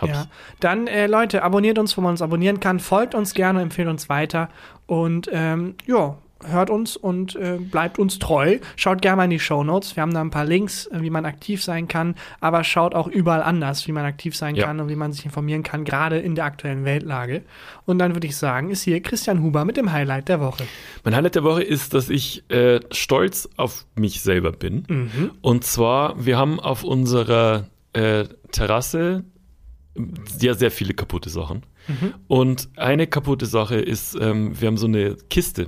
Hab's. Ja. Dann, äh, Leute, abonniert uns, wo man uns abonnieren kann. Folgt uns gerne, empfehlt uns weiter. Und ähm, ja, hört uns und äh, bleibt uns treu. Schaut gerne mal in die Show Notes. Wir haben da ein paar Links, äh, wie man aktiv sein kann. Aber schaut auch überall anders, wie man aktiv sein Ja. kann und wie man sich informieren kann, gerade in der aktuellen Weltlage. Und dann würde ich sagen, ist hier Christian Huber mit dem Highlight der Woche. Mein Highlight der Woche ist, dass ich äh, stolz auf mich selber bin. Mhm. Und zwar, wir haben auf unserer äh, Terrasse ja sehr viele kaputte Sachen. Mhm. Und eine kaputte Sache ist, ähm, wir haben so eine Kiste,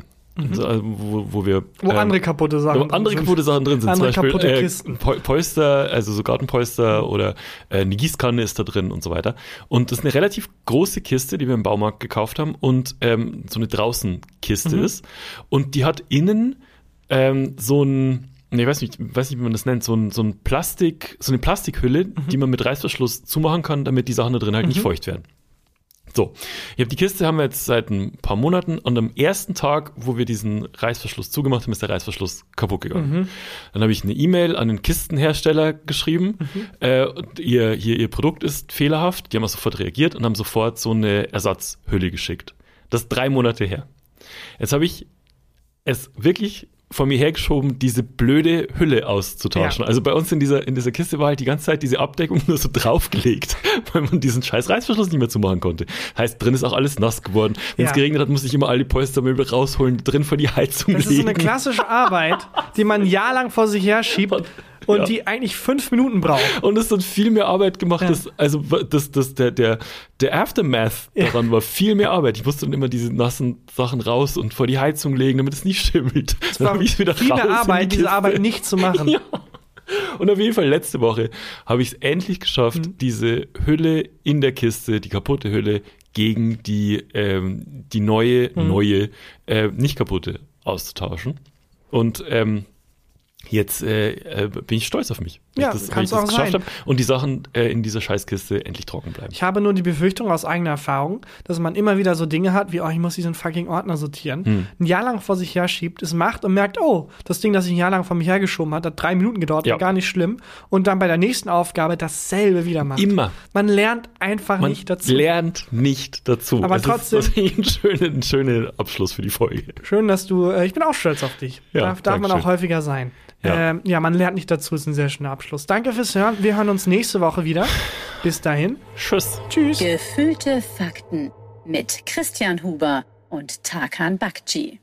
so, also, wo, wo wir Mhm. Wo ähm, andere kaputte Sachen wo andere sind. kaputte Sachen drin sind. Andere Zum Beispiel kaputte äh, Kisten. Pol- Polster, also so Gartenpolster oder äh, eine Gießkanne ist da drin und so weiter. Und das ist eine relativ große Kiste, die wir im Baumarkt gekauft haben und ähm, so eine Draußenkiste Mhm. ist. Und die hat innen ähm, so ein Nee, ich weiß nicht, weiß nicht, wie man das nennt, so ein, so ein Plastik, so eine Plastikhülle, Mhm. die man mit Reißverschluss zumachen kann, damit die Sachen da drin halt nicht feucht werden. So, ich habe die Kiste haben wir jetzt seit ein paar Monaten und am ersten Tag, wo wir diesen Reißverschluss zugemacht haben, ist der Reißverschluss kaputt gegangen. Dann habe ich eine E-Mail an den Kistenhersteller geschrieben. Äh, und ihr, hier, ihr Produkt ist fehlerhaft. Die haben auch sofort reagiert und haben sofort so eine Ersatzhülle geschickt. Das ist drei Monate her. Jetzt habe ich es wirklich vor mir hergeschoben, diese blöde Hülle auszutauschen. Ja. Also bei uns in dieser, in dieser Kiste war halt die ganze Zeit diese Abdeckung [laughs] nur so draufgelegt, [laughs] weil man diesen scheiß Reißverschluss nicht mehr zumachen konnte. Heißt, drin ist auch alles nass geworden. Wenn es Ja. geregnet hat, musste ich immer alle Polstermöbel rausholen, drin vor die Heizung Das ist so legen. eine klassische Arbeit, die man jahrelang vor sich her [laughs] schiebt [laughs] und Ja. die eigentlich fünf Minuten braucht. Und es hat viel mehr Arbeit gemacht. Ja. Das, also das, das, der, der, der Aftermath daran war viel mehr Arbeit. Ich musste dann immer diese nassen Sachen raus und vor die Heizung legen, damit es nicht schimmelt. Es war wieder viel mehr in die Arbeit, diese. Arbeit nicht zu machen. [laughs] Ja. Und auf jeden Fall letzte Woche habe ich es endlich geschafft, Mhm. diese Hülle in der Kiste, die kaputte Hülle, gegen die, ähm, die neue, Mhm. neue, äh, nicht kaputte auszutauschen. Und ähm, jetzt äh, äh, bin ich stolz auf mich, Ja, das, ich das auch geschafft sein. habe und die Sachen äh, in dieser Scheißkiste endlich trocken bleiben. Ich habe nur die Befürchtung aus eigener Erfahrung, dass man immer wieder so Dinge hat, wie, oh, ich muss diesen fucking Ordner sortieren, Hm. ein Jahr lang vor sich herschiebt, es macht und merkt, oh, das Ding, das ich ein Jahr lang vor mich hergeschoben hat, hat drei Minuten gedauert, Ja. gar nicht schlimm. Und dann bei der nächsten Aufgabe dasselbe wieder macht. Immer. Man lernt einfach Man nicht dazu. lernt nicht dazu. Aber Es trotzdem- Ist, das ist ein schöner, ein schöner Abschluss für die Folge. Schön, dass du, äh, ich bin auch stolz auf dich. Ja, darf darf man auch häufiger sein. Ja. Ähm, ja, man lernt nicht dazu, ist ein sehr schöner Abschluss. Danke fürs Hören. Wir hören uns nächste Woche wieder. Bis dahin. Tschüss. Tschüss. Gefühlte Fakten mit Christian Huber und Tarkan Bakci.